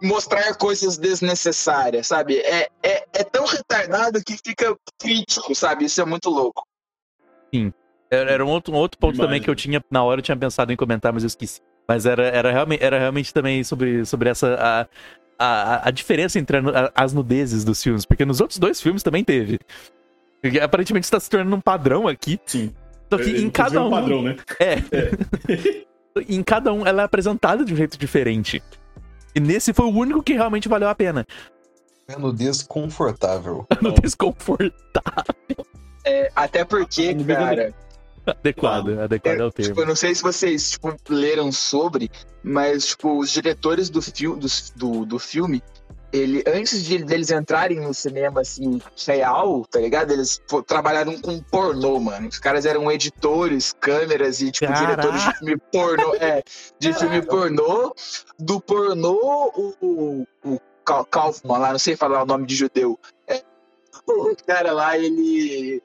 Speaker 5: mostrar coisas desnecessárias, sabe? É, é, é tão retardado que fica crítico, sabe? Isso é muito louco.
Speaker 4: Era, era um outro, um outro ponto
Speaker 3: Demais,
Speaker 4: também que eu tinha. Na hora eu tinha pensado em comentar, mas eu esqueci. Mas era, era, realmente, era realmente também sobre, sobre essa. A, a, a diferença entre a- as nudezes dos filmes. Porque nos outros dois filmes também teve. Porque aparentemente está se tornando um padrão aqui.
Speaker 3: Sim.
Speaker 4: Só que
Speaker 3: Inclusive
Speaker 4: em cada
Speaker 3: é
Speaker 4: um.
Speaker 3: um padrão, né?
Speaker 4: em cada um ela é apresentada de um jeito diferente. E nesse foi o único que realmente valeu a pena.
Speaker 2: É nudez confortável.
Speaker 4: No desconforto
Speaker 5: É, até porque,
Speaker 3: Ah,
Speaker 5: cara,
Speaker 4: adequado. Adequado é o
Speaker 5: tipo,
Speaker 4: termo.
Speaker 5: eu não sei se vocês, tipo, leram sobre, mas, tipo, os diretores do, fil do, do, do filme, ele, antes de deles entrarem no cinema, assim, real, tá ligado? Eles trabalharam com pornô, mano. Os caras eram editores, câmeras e, tipo,
Speaker 4: Caraca!
Speaker 5: diretores de filme pornô. É, de filme pornô. Do pornô, o, o, o Kau- Kaufman lá, não sei falar o nome de judeu. É, o cara lá, ele...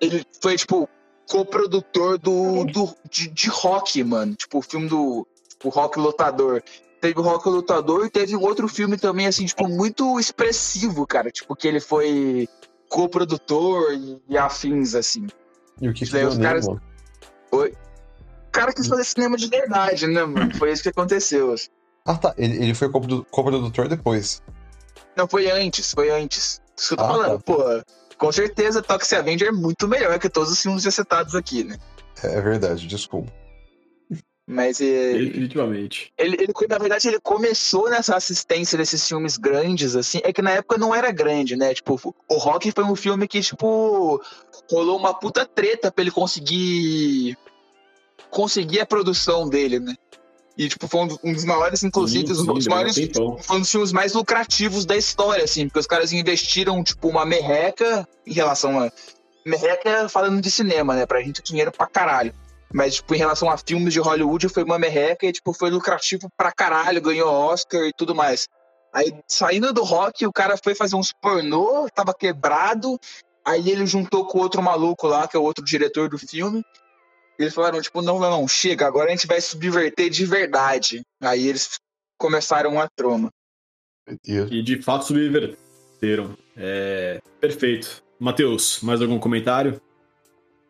Speaker 5: Ele foi, tipo, coprodutor do, do de, de rock, mano. Tipo, o filme do tipo, Rock Lutador. Teve o Rock Lutador e teve um outro filme também, assim, tipo, muito expressivo, cara. Tipo, que ele foi coprodutor e, e afins, assim.
Speaker 2: E o que,
Speaker 5: Daí os caras-
Speaker 2: mano?
Speaker 5: O cara quis fazer cinema de verdade, né, mano? Foi isso que aconteceu. assim.
Speaker 2: Ah, tá. Ele, ele foi coprodu- coprodutor depois.
Speaker 5: Não, foi antes, foi antes. Isso que eu tô
Speaker 2: Ah,
Speaker 5: falando,
Speaker 2: tá.
Speaker 5: pô. com certeza Toxic Avenger é muito melhor que todos os filmes já citados aqui, né?
Speaker 2: É verdade, desculpa.
Speaker 5: Mas é,
Speaker 3: Definitivamente.
Speaker 5: ele, ele, na verdade, ele começou nessa assistência desses filmes grandes, assim. É que na época não era grande, né? Tipo, o Rock foi um filme que, tipo, rolou uma puta treta pra ele conseguir. conseguir a produção dele, né? E, tipo, foi um, dos maiores, inclusive,
Speaker 3: Sim,
Speaker 5: um dos
Speaker 3: sim,
Speaker 5: maiores. Foi um dos filmes mais lucrativos da história, assim, porque os caras investiram, tipo, uma merreca em relação a. Merreca falando de cinema, né? Pra gente dinheiro pra caralho. Mas, tipo, em relação a filmes de Hollywood, foi uma merreca e, tipo, foi lucrativo pra caralho, ganhou Oscar e tudo mais. Aí, saindo do rock, o cara foi fazer uns pornô, tava quebrado. Aí ele juntou com outro maluco lá, que é o outro diretor do filme. E eles falaram, tipo, não, não, não, chega, agora a gente vai subverter de verdade. Aí eles começaram a troma.
Speaker 2: E-
Speaker 3: E de fato subverteram. É... Perfeito. Matheus, mais algum comentário?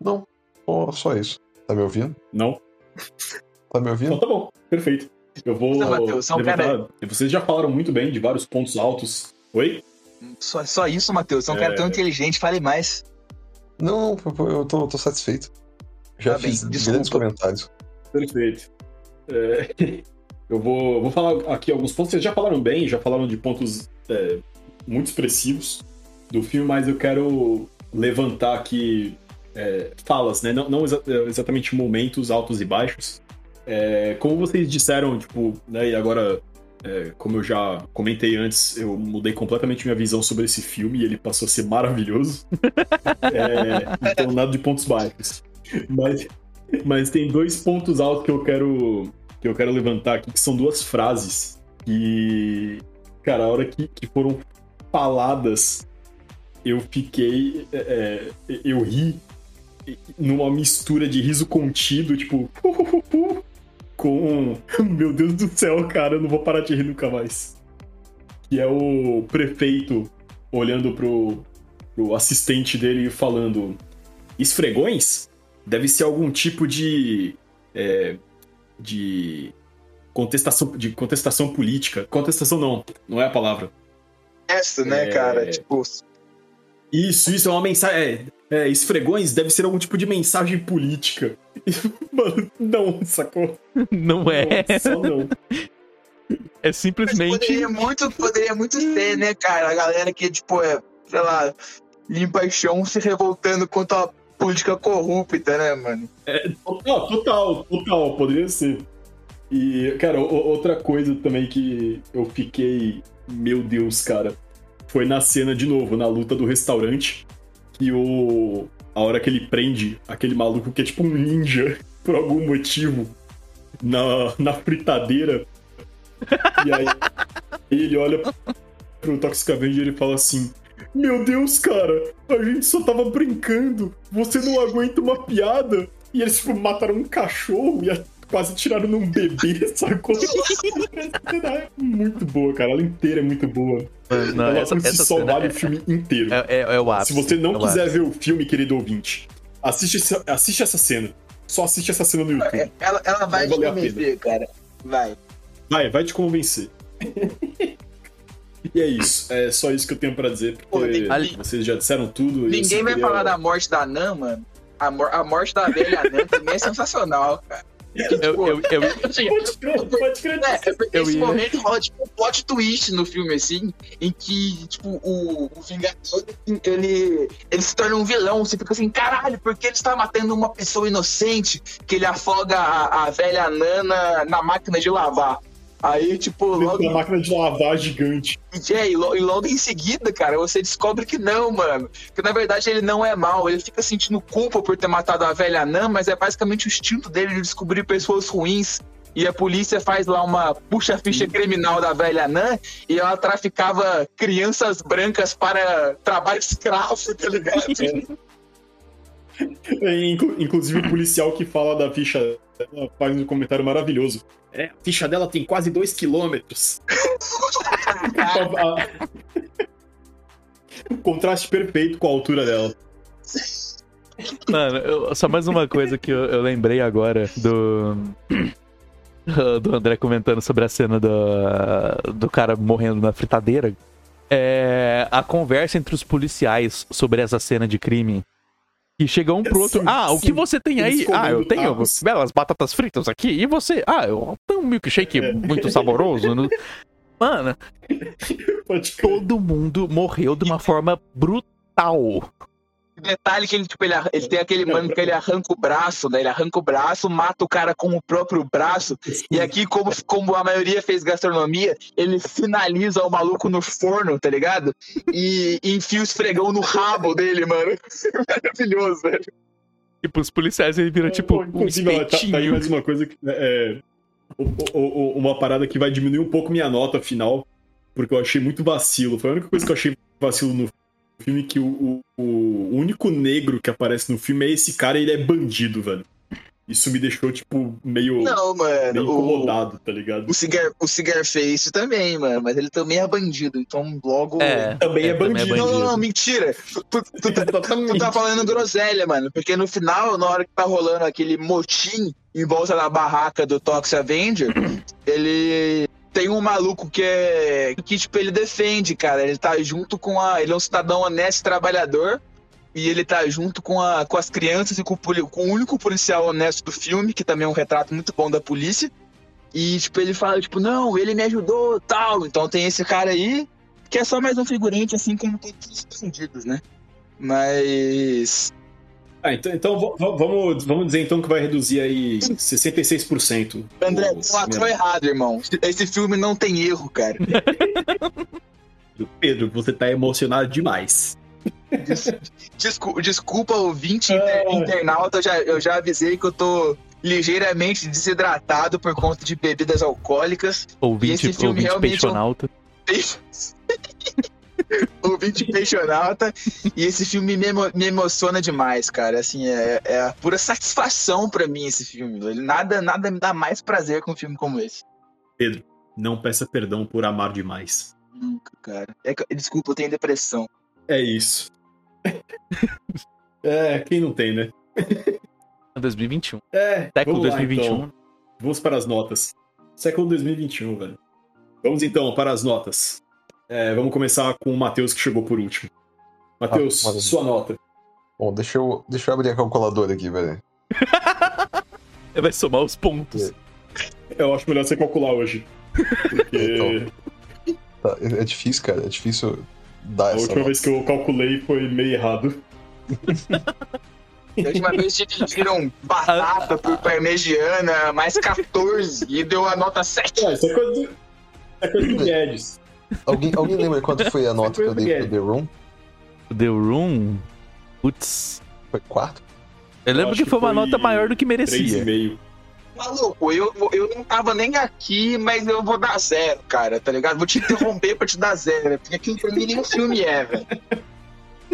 Speaker 2: Não, só- só isso. Tá me ouvindo?
Speaker 3: Não?
Speaker 2: Tá me
Speaker 3: Então
Speaker 2: ouvindo?
Speaker 3: tá bom, perfeito. Eu vou.
Speaker 5: Não, Matheus,
Speaker 3: levantar- Vocês já falaram muito bem de vários pontos altos. Oi?
Speaker 5: Só, só isso, Matheus. Você é um
Speaker 3: É.
Speaker 5: cara tão inteligente, fale mais.
Speaker 2: Não, eu tô, tô satisfeito. Já
Speaker 5: Tá bem,
Speaker 2: fiz
Speaker 5: desculpa.
Speaker 2: grandes comentários.
Speaker 3: Perfeito. É, Eu vou, vou falar aqui alguns pontos. Vocês já falaram bem, já falaram de pontos é, muito expressivos do filme, mas eu quero levantar aqui é, falas, né? Não, não exa- exatamente momentos altos e baixos. É, como vocês disseram, tipo, né? E agora, é, como eu já comentei antes, eu mudei completamente minha visão sobre esse filme e ele passou a ser maravilhoso. É, então, nada de pontos baixos. Mas, mas tem dois pontos altos que eu quero que eu quero levantar aqui, que são duas frases que, cara, a hora que, que foram faladas, eu fiquei, é, é, eu ri numa mistura de riso contido, tipo, com, meu Deus do céu, cara, eu não vou parar de rir nunca mais. Que é o prefeito olhando pro, pro assistente dele e falando, esfregões? Deve ser algum tipo de é, de contestação, de contestação política. Contestação não, não é a palavra.
Speaker 5: Essa, né,
Speaker 3: É.
Speaker 5: cara? Tipo,
Speaker 3: Isso, isso é uma mensagem. É, é, esfregões deve ser algum tipo de mensagem política. Mano, não, sacou?
Speaker 4: Não é.
Speaker 3: Não, só não.
Speaker 4: É
Speaker 5: mas
Speaker 4: simplesmente.
Speaker 5: poderia muito, poderia muito ser, né, cara? A galera que, tipo, é, sei lá, limpa chão se revoltando contra a política corrupta, né, mano?
Speaker 3: Total, total, total, poderia ser. E, cara, o- outra coisa também que eu fiquei, meu Deus, cara, foi na cena de novo, na luta do restaurante, que o. A hora que ele prende aquele maluco que é tipo um ninja, por algum motivo, na, na fritadeira. E aí ele olha pro Toxic Avenger e ele fala assim: Meu Deus, cara, a gente só tava brincando, você não aguenta uma piada. E eles, tipo, mataram um cachorro e a- quase tiraram num bebê, sacou? Essa cena é muito boa, cara. Ela inteira é muito boa.
Speaker 4: Não,
Speaker 3: Ela
Speaker 4: essa,
Speaker 3: por si
Speaker 4: essa
Speaker 3: só vale
Speaker 4: é,
Speaker 3: o filme inteiro.
Speaker 4: é, é, é o ápice.
Speaker 3: Se você não
Speaker 4: é
Speaker 3: quiser
Speaker 4: ápice.
Speaker 3: ver o filme, querido ouvinte, assiste, essa- assiste essa cena. Só assiste essa cena no YouTube.
Speaker 5: É, Ela, ela vai
Speaker 3: Vai
Speaker 5: te convencer, cara. Vai.
Speaker 3: Vai, vai te convencer. e é isso. É só isso que eu tenho pra dizer, porque
Speaker 5: Pô,
Speaker 3: vocês já disseram tudo.
Speaker 5: Ninguém vai falar da morte da Nan, mano. A, mor- a morte da velha Nan também é sensacional, cara.
Speaker 4: Eu, eu, eu,
Speaker 5: assim,
Speaker 3: Pode crer, pode crer.
Speaker 5: É, é porque esse
Speaker 4: ia-
Speaker 5: momento rola tipo um plot twist no filme, assim, em que, tipo, o, o Vingador, ele, ele se torna um vilão. Você fica assim, caralho, por que ele está matando uma pessoa inocente que ele afoga a, a velha Nana na máquina de lavar? Aí, tipo, logo,
Speaker 3: da máquina de lavar gigante.
Speaker 5: é, e, lo- e logo em seguida, cara, você descobre que não, mano. Que na verdade ele não é mal. Ele fica sentindo culpa por ter matado a velha Nan, mas é basicamente o instinto dele de descobrir pessoas ruins. E a polícia faz lá uma puxa-ficha criminal da velha Nan e ela traficava crianças brancas para trabalho escravo, tá ligado?
Speaker 3: É, inclu- Inclusive o policial que fala da ficha dela faz um comentário maravilhoso. É, a ficha dela tem quase 2 quilômetros. O contraste perfeito com a altura dela.
Speaker 4: Mano, eu- só mais uma coisa que eu, eu lembrei agora do. Do André comentando sobre a cena do, do cara morrendo na fritadeira. é a conversa entre os policiais sobre essa cena de crime. E chega um pro outro.
Speaker 3: Sim,
Speaker 4: ah, o
Speaker 3: sim.
Speaker 4: que você tem aí? Ah, eu tenho belas batatas fritas aqui. E você? Ah, eu tenho um milkshake muito saboroso. né? Mano, todo mundo morreu de uma forma brutal.
Speaker 5: Detalhe que ele, tipo, ele, ele tem aquele mano que ele arranca o braço, né? Ele arranca o braço, mata o cara com o próprio braço. E aqui, como, como a maioria fez gastronomia, ele finaliza o maluco no forno, tá ligado? E, e enfia o esfregão no rabo dele, mano. Maravilhoso, velho.
Speaker 4: Tipo, os policiais ele viram tipo
Speaker 3: Pô,
Speaker 4: um
Speaker 3: tá, tá aí mais uma coisa que. É, o- uma parada que vai diminuir um pouco minha nota final, porque eu achei muito vacilo. Foi a única coisa que eu achei vacilo no filme que o, o- o único negro que aparece no filme é esse cara e ele é bandido, velho. Isso me deixou, tipo, meio,
Speaker 5: Não,
Speaker 3: meio
Speaker 5: mano. O,
Speaker 3: incomodado, tá ligado?
Speaker 5: o, cigar, o Cigarface também, mano. Mas ele também é bandido. Então, logo.
Speaker 4: É,
Speaker 3: Também é bandido.
Speaker 5: Não, não, não, mentira. Tu, tu- tu tá- Tu tá falando groselha, mano. Porque no final, na hora que tá rolando aquele motim em volta da barraca do Toxic Avenger, ele tem um maluco que é. que, tipo, ele defende, cara. Ele tá junto com a. Ele é um cidadão honesto trabalhador. E ele tá junto com, a, com as crianças e com com o único policial honesto do filme, que também é um retrato muito bom da polícia. E, tipo, ele fala, tipo, não, ele me ajudou tal. Então tem esse cara aí, que é só mais um figurante, assim como todos os bandidos, né? Mas.
Speaker 3: Ah, então, então vamos, vamos dizer então que vai reduzir aí 66%.
Speaker 5: André, tu lacrou errado, irmão. Esse filme não tem erro, cara.
Speaker 3: Pedro, você tá emocionado demais.
Speaker 5: Des- Desculpa, desculpa ouvinte inter-
Speaker 3: Ah.
Speaker 5: internauta, eu já, eu já avisei que eu tô ligeiramente desidratado por conta de bebidas alcoólicas.
Speaker 4: Ouvinte,
Speaker 5: esse filme
Speaker 4: ouvinte
Speaker 5: realmente é um-
Speaker 4: peixonauta.
Speaker 5: ouvinte peixonauta. E esse filme me, emo- me emociona demais, cara. Assim, é, é a pura satisfação pra mim esse filme. Nada, nada me dá mais prazer com um filme como esse.
Speaker 3: Não peça perdão por amar demais.
Speaker 5: Nunca, cara. É desculpa, eu tenho depressão.
Speaker 3: É isso. é, quem não tem, né?
Speaker 4: 2021.
Speaker 3: É,
Speaker 4: Século
Speaker 3: vamos lá,
Speaker 4: 2021.
Speaker 3: então. Vamos para as notas. Século 2021, velho. Vamos então para as notas. É, vamos começar com o Matheus, que chegou por último. Matheus,
Speaker 2: Ah,
Speaker 3: sua nota.
Speaker 2: Bom, deixa eu, deixa eu abrir a calculadora aqui, velho.
Speaker 4: Vai somar os pontos.
Speaker 3: Eu acho melhor você calcular hoje. Porque
Speaker 2: Tá, é é difícil, cara. É difícil dar
Speaker 3: a
Speaker 2: essa
Speaker 3: última
Speaker 2: nota.
Speaker 3: vez que eu calculei foi meio errado.
Speaker 5: A última vez dividiram batata por parmegiana, mais 14, e deu a nota 7.
Speaker 3: Ah, isso é coisa do, isso é coisa do Guedes.
Speaker 2: Alguém, alguém lembra quanto foi a nota que eu dei pro The Room?
Speaker 4: The Room. Putz.
Speaker 2: Foi 4?
Speaker 4: Eu lembro
Speaker 3: acho
Speaker 4: que foi uma
Speaker 3: foi
Speaker 4: nota maior do que merecia.
Speaker 3: 3,5.
Speaker 5: Maluco, eu, eu não tava nem aqui, mas eu vou dar zero, cara, tá ligado? Vou te interromper pra te dar zero, porque aquilo pra mim nem um filme é, velho.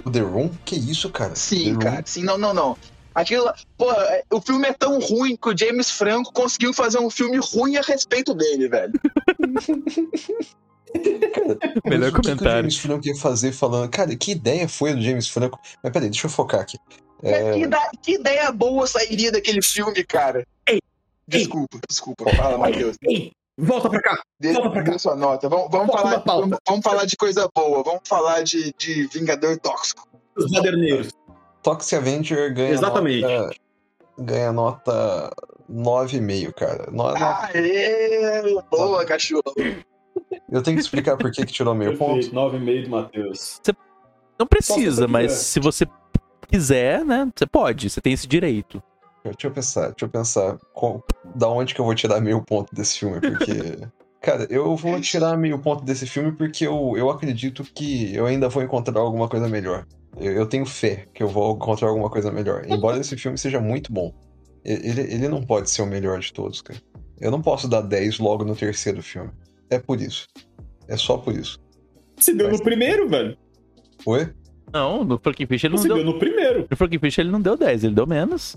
Speaker 2: O The Room? Que isso, cara? The
Speaker 5: Sim,
Speaker 2: Room?
Speaker 5: cara, sim, não, não, não. Aquilo, porra, é- o filme é tão ruim que o James Franco conseguiu fazer um filme ruim a respeito dele, velho.
Speaker 4: Melhor
Speaker 2: Mas o
Speaker 4: comentário.
Speaker 2: James Franco ia fazer falando. Cara, que ideia foi do James Franco? Mas peraí, deixa eu focar aqui. É,
Speaker 5: Que, ida- que ideia boa sairia daquele filme, cara.
Speaker 3: Ei,
Speaker 5: Desculpa, desculpa. Fala, Matheus.
Speaker 3: Ei, volta pra cá. Volta pra cá.
Speaker 5: dê sua nota. Vamos, vamos, falar, vamos, vamos falar de coisa boa. Vamos falar de, de Vingador Tóxico.
Speaker 3: Os baderneiros.
Speaker 2: Toxic Avenger ganha
Speaker 3: Exatamente.
Speaker 2: nota. Ganha nota 9,5, cara. No- no-
Speaker 5: Aê, boa, cachorro.
Speaker 2: Eu tenho que explicar por que, que tirou meio ponto.
Speaker 3: Perfeito, 9,5 do Matheus.
Speaker 4: Não precisa,
Speaker 3: você
Speaker 4: mas
Speaker 3: quiser.
Speaker 4: se você quiser, né? Você pode, você tem esse direito.
Speaker 2: Deixa eu pensar, deixa eu pensar. qual- da onde que eu vou tirar meio ponto desse filme? Porque. Cara, eu vou tirar meio ponto desse filme porque eu, eu acredito que eu ainda vou encontrar alguma coisa melhor. Eu, eu tenho fé que eu vou encontrar alguma coisa melhor. Embora esse filme seja muito bom. Ele, ele não pode ser o melhor de todos, cara. Eu não posso dar 10 logo no terceiro filme. É por isso. É só por isso.
Speaker 3: Você deu no primeiro, velho.
Speaker 2: Oi?
Speaker 4: Não, no Frankie Fish ele não
Speaker 3: Você
Speaker 4: deu.
Speaker 3: deu no primeiro.
Speaker 4: No Frankie Fish ele não deu 10, ele deu menos.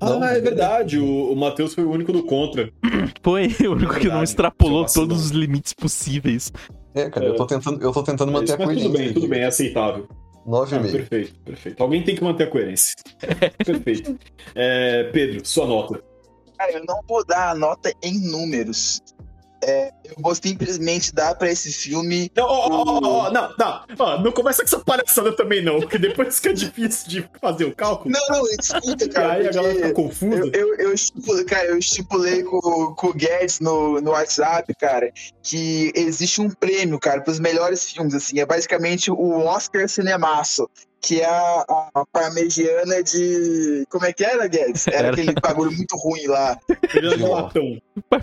Speaker 2: Não,
Speaker 3: ah, é verdade. O, o Matheus foi o único do contra.
Speaker 4: Foi o único que não extrapolou todos os limites possíveis.
Speaker 2: É, cara, eu tô tentando, eu tô tentando manter a
Speaker 3: mas
Speaker 2: coerência.
Speaker 3: tudo bem, tudo bem, é aceitável. Ah,
Speaker 2: 9,5.
Speaker 3: perfeito, perfeito. Alguém tem que manter a coerência. perfeito. É, Pedro, sua nota.
Speaker 5: Cara, eu não vou dar a nota em números. É, eu vou simplesmente dar pra esse filme.
Speaker 3: Não, ó, ó, ó, não, não, não começa com essa palhaçada também, não, porque depois fica difícil de fazer o cálculo.
Speaker 5: Não, não, escuta, cara.
Speaker 3: aí a galera fica
Speaker 5: porque
Speaker 3: confusa.
Speaker 5: Eu, eu, eu, estipulei, cara, eu estipulei com, com o Guedes no, no WhatsApp, cara, que existe um prêmio, cara, pros melhores filmes, assim. É basicamente o Oscar Cinemaço, que é a, a parmegiana de. Como é que era, Guedes? Era
Speaker 4: Era.
Speaker 5: aquele bagulho muito ruim lá. Giló,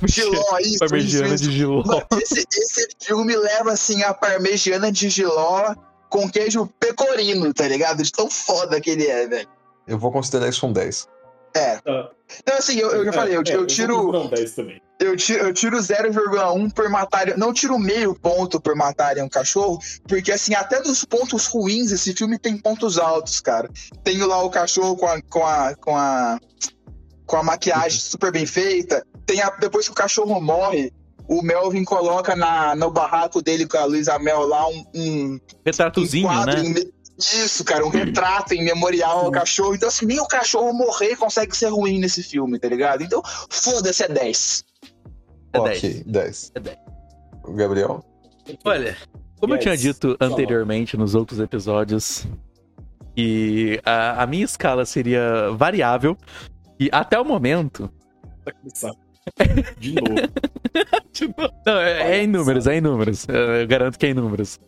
Speaker 5: isso, isso,
Speaker 4: Parmegiana
Speaker 5: isso.
Speaker 4: de Giló.
Speaker 5: Mano, esse, esse filme leva, assim, a parmegiana de Giló com queijo pecorino, tá ligado? De tão foda que ele é, velho.
Speaker 2: Eu vou considerar isso um 10.
Speaker 5: É.
Speaker 3: Ah.
Speaker 5: Então, assim, eu, eu já falei, eu,
Speaker 3: É,
Speaker 5: eu tiro.
Speaker 3: Não, 10 também.
Speaker 5: Eu tiro, eu tiro 0,1 por matarem. Não tiro meio ponto por matarem um cachorro, porque assim, até dos pontos ruins, esse filme tem pontos altos, cara. Tenho lá o cachorro com a. com a. com a, com a maquiagem super bem feita. Tem a, depois que o cachorro morre, o Melvin coloca na, no barraco dele com a Luísa Mel lá um, um, um
Speaker 4: Retratozinho,
Speaker 5: quadro
Speaker 4: né?
Speaker 5: Em me- Isso, cara, um retrato em memorial ao cachorro. Então, assim, nem o cachorro morrer consegue ser ruim nesse filme, tá ligado? Então, foda-se, é 10.
Speaker 4: É
Speaker 2: ok, 10.
Speaker 4: É 10.
Speaker 2: O Gabriel?
Speaker 4: Olha, como eu
Speaker 3: Yes.
Speaker 4: tinha dito anteriormente nos outros episódios, que a, a minha escala seria variável, e até o momento.
Speaker 3: Tá começando. De novo.
Speaker 4: Não, é, é em números, é em números. Eu garanto que é em números.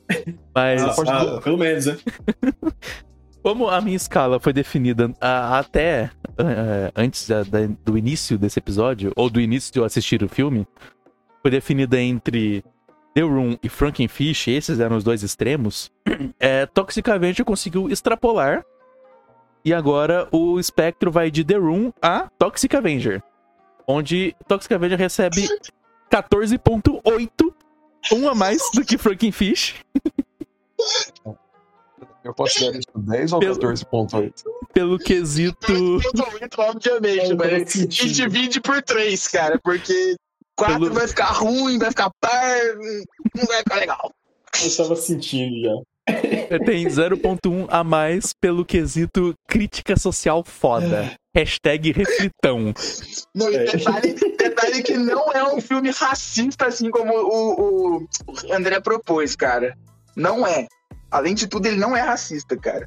Speaker 4: Mas.
Speaker 3: Ah, ah, pelo menos, né?
Speaker 4: Como a minha escala foi definida até ah, antes da- da- do início desse episódio, ou do início de eu assistir o filme, foi definida entre The Room e Frankenfish, esses eram os dois extremos, é, Toxic Avenger conseguiu extrapolar, e agora o espectro vai de The Room a Toxic Avenger, onde Toxic Avenger recebe 14.8, um a mais do que Frankenfish,
Speaker 2: Eu considero isso 10 ou
Speaker 4: Pelo-
Speaker 2: 14.8?
Speaker 4: pelo quesito...
Speaker 5: obviamente,
Speaker 3: É,
Speaker 5: mas e divide por 3, cara, porque 4
Speaker 4: Pelo-
Speaker 5: vai ficar ruim, vai ficar par, não vai ficar legal.
Speaker 3: Eu tava sentindo já.
Speaker 4: Tem 0.1 a mais pelo quesito crítica social foda. Hashtag reflitão.
Speaker 5: Não, e
Speaker 3: É.
Speaker 5: detalhe, detalhe que não é um filme racista, assim como o, o, o André propôs, cara. Não é. Além de tudo, ele não é racista, cara.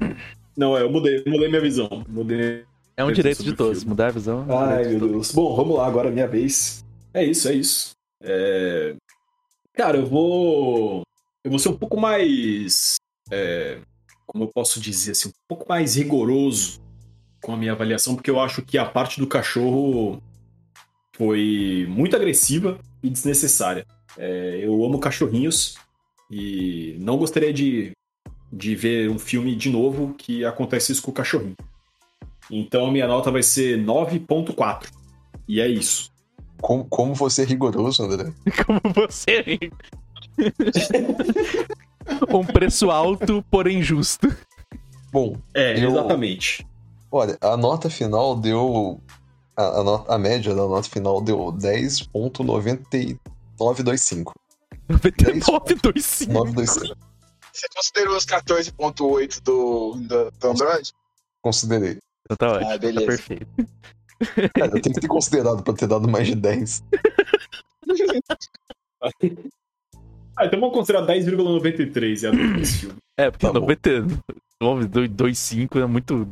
Speaker 3: Não, é, eu mudei, mudei minha visão. Mudei.
Speaker 4: É um direito de todos. Mudar a visão. é um
Speaker 3: Ai,
Speaker 4: de
Speaker 3: meu
Speaker 4: todos.
Speaker 3: Deus. Bom, vamos lá, agora é minha vez. É isso, é isso. É... Cara, eu vou. Eu vou ser um pouco mais. é, Como eu posso dizer assim, um pouco mais rigoroso com a minha avaliação, porque eu acho que a parte do cachorro foi muito agressiva e desnecessária. É, eu amo cachorrinhos e não gostaria de, de ver um filme de novo que acontece isso com o cachorrinho. Então a minha nota vai ser 9.4. E é isso.
Speaker 2: Como, como você é rigoroso, André?
Speaker 4: Como você. um preço alto, porém justo.
Speaker 2: Bom,
Speaker 3: É,
Speaker 2: Eu-
Speaker 3: exatamente.
Speaker 2: Olha, a nota final deu. A, a, nota- a média da nota final deu 10.9925.
Speaker 4: 99,25.
Speaker 2: 925.
Speaker 5: Você considerou os 14.8 do, do, do Android?
Speaker 2: Considerei.
Speaker 4: Então tá ótimo.
Speaker 5: Ah,
Speaker 4: Tá
Speaker 5: beleza.
Speaker 4: perfeito.
Speaker 2: Cara, eu tenho que ter considerado pra ter dado mais de 10.
Speaker 3: Ah, então vamos considerar 10,93 é a desse filme.
Speaker 4: É, porque
Speaker 2: Tá bom.
Speaker 4: 99,25 é muito.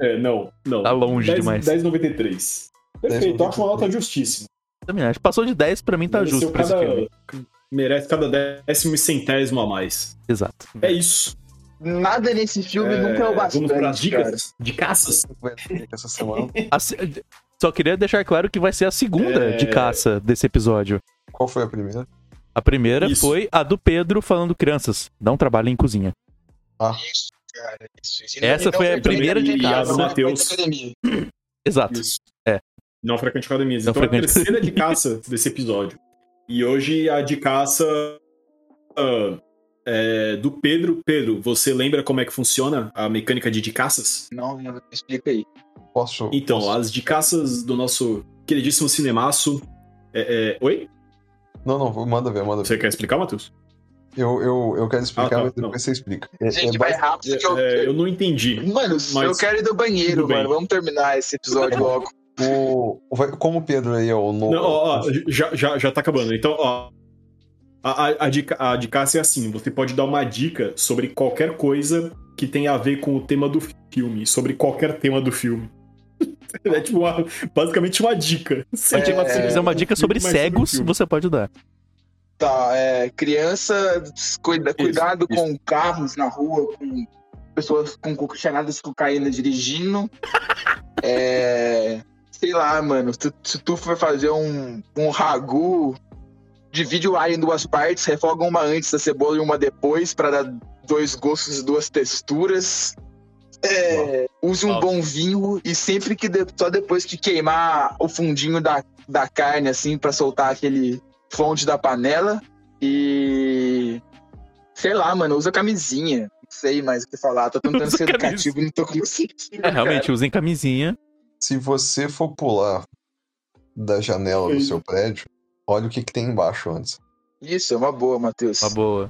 Speaker 3: É, não, não.
Speaker 4: Tá longe
Speaker 3: 10,
Speaker 4: demais.
Speaker 3: 10,93. Perfeito, eu acho uma nota justíssima.
Speaker 4: Também acho. Passou de 10 pra mim tá
Speaker 3: Mereceu
Speaker 4: justo pra esse filme.
Speaker 3: cada, merece cada décimo e centésimo a mais.
Speaker 4: Exato.
Speaker 3: É isso.
Speaker 5: Nada nesse filme
Speaker 3: É,
Speaker 5: nunca é o bastante,
Speaker 3: Vamos para as dicas de caças.
Speaker 2: Essa semana.
Speaker 4: Só queria deixar claro que vai ser a segunda
Speaker 3: É.
Speaker 4: de caça desse episódio.
Speaker 2: Qual foi a primeira?
Speaker 4: A primeira
Speaker 3: Isso.
Speaker 4: foi a do Pedro falando crianças, não trabalhem em cozinha.
Speaker 5: Isso, cara. Isso, isso.
Speaker 4: Essa foi a
Speaker 5: Não,
Speaker 4: primeira
Speaker 3: de casa,
Speaker 5: não,
Speaker 3: Matheus.
Speaker 5: academia.
Speaker 4: Exato.
Speaker 3: Isso.
Speaker 4: É.
Speaker 3: Não frequente academias.
Speaker 4: Não
Speaker 3: então
Speaker 4: frequente-
Speaker 3: é a terceira de caça desse episódio. E hoje a de caça ah, é do Pedro. Pedro, você lembra como é que funciona a mecânica de de caças?
Speaker 5: Não, não, explica aí.
Speaker 2: Posso.
Speaker 3: Então,
Speaker 2: posso-
Speaker 3: as de caças do nosso queridíssimo cinemaço. É, é... Oi?
Speaker 2: Não, não, manda ver, manda ver.
Speaker 3: Você quer explicar, Matheus?
Speaker 2: Eu, eu, eu quero explicar,
Speaker 3: Ah, tá,
Speaker 2: mas depois
Speaker 3: não.
Speaker 2: você explica. É-
Speaker 5: Gente,
Speaker 2: é
Speaker 5: vai rápido que eu...
Speaker 3: É, eu não entendi.
Speaker 5: Mano,
Speaker 3: Mas-
Speaker 5: eu quero ir do banheiro, mano. Vamos terminar esse episódio logo.
Speaker 2: o, como o Pedro aí é o novo.
Speaker 3: Não, ó, ó, já, já, já tá acabando. Então, ó, A, a, a dica, a dica é assim: você pode dar uma dica sobre qualquer coisa que tenha a ver com o tema do filme, sobre qualquer tema do filme. É tipo uma- basicamente uma dica. Se
Speaker 5: É,
Speaker 4: você quiser uma dica sobre cegos, você pode dar.
Speaker 5: Tá, é, criança, cuida, cuidado
Speaker 3: isso.
Speaker 5: com carros na rua, com pessoas com de cocaína dirigindo. É, sei lá, mano, se, se tu for fazer um, um ragu, divide o alho em duas partes, refoga uma antes da cebola e uma depois pra dar dois gostos e duas texturas. É, use um
Speaker 3: Nossa.
Speaker 5: bom vinho e sempre que de- só depois que queimar o fundinho da, da carne assim pra soltar aquele fonte da panela e sei lá, mano, usa camisinha. Não sei mais o que falar, tô tentando ser educativo e não tô conseguindo.
Speaker 4: É, realmente, usem camisinha.
Speaker 2: Se você for pular da janela do seu prédio, olha o que, que tem embaixo antes.
Speaker 5: Isso, é uma boa, Matheus.
Speaker 4: Uma boa.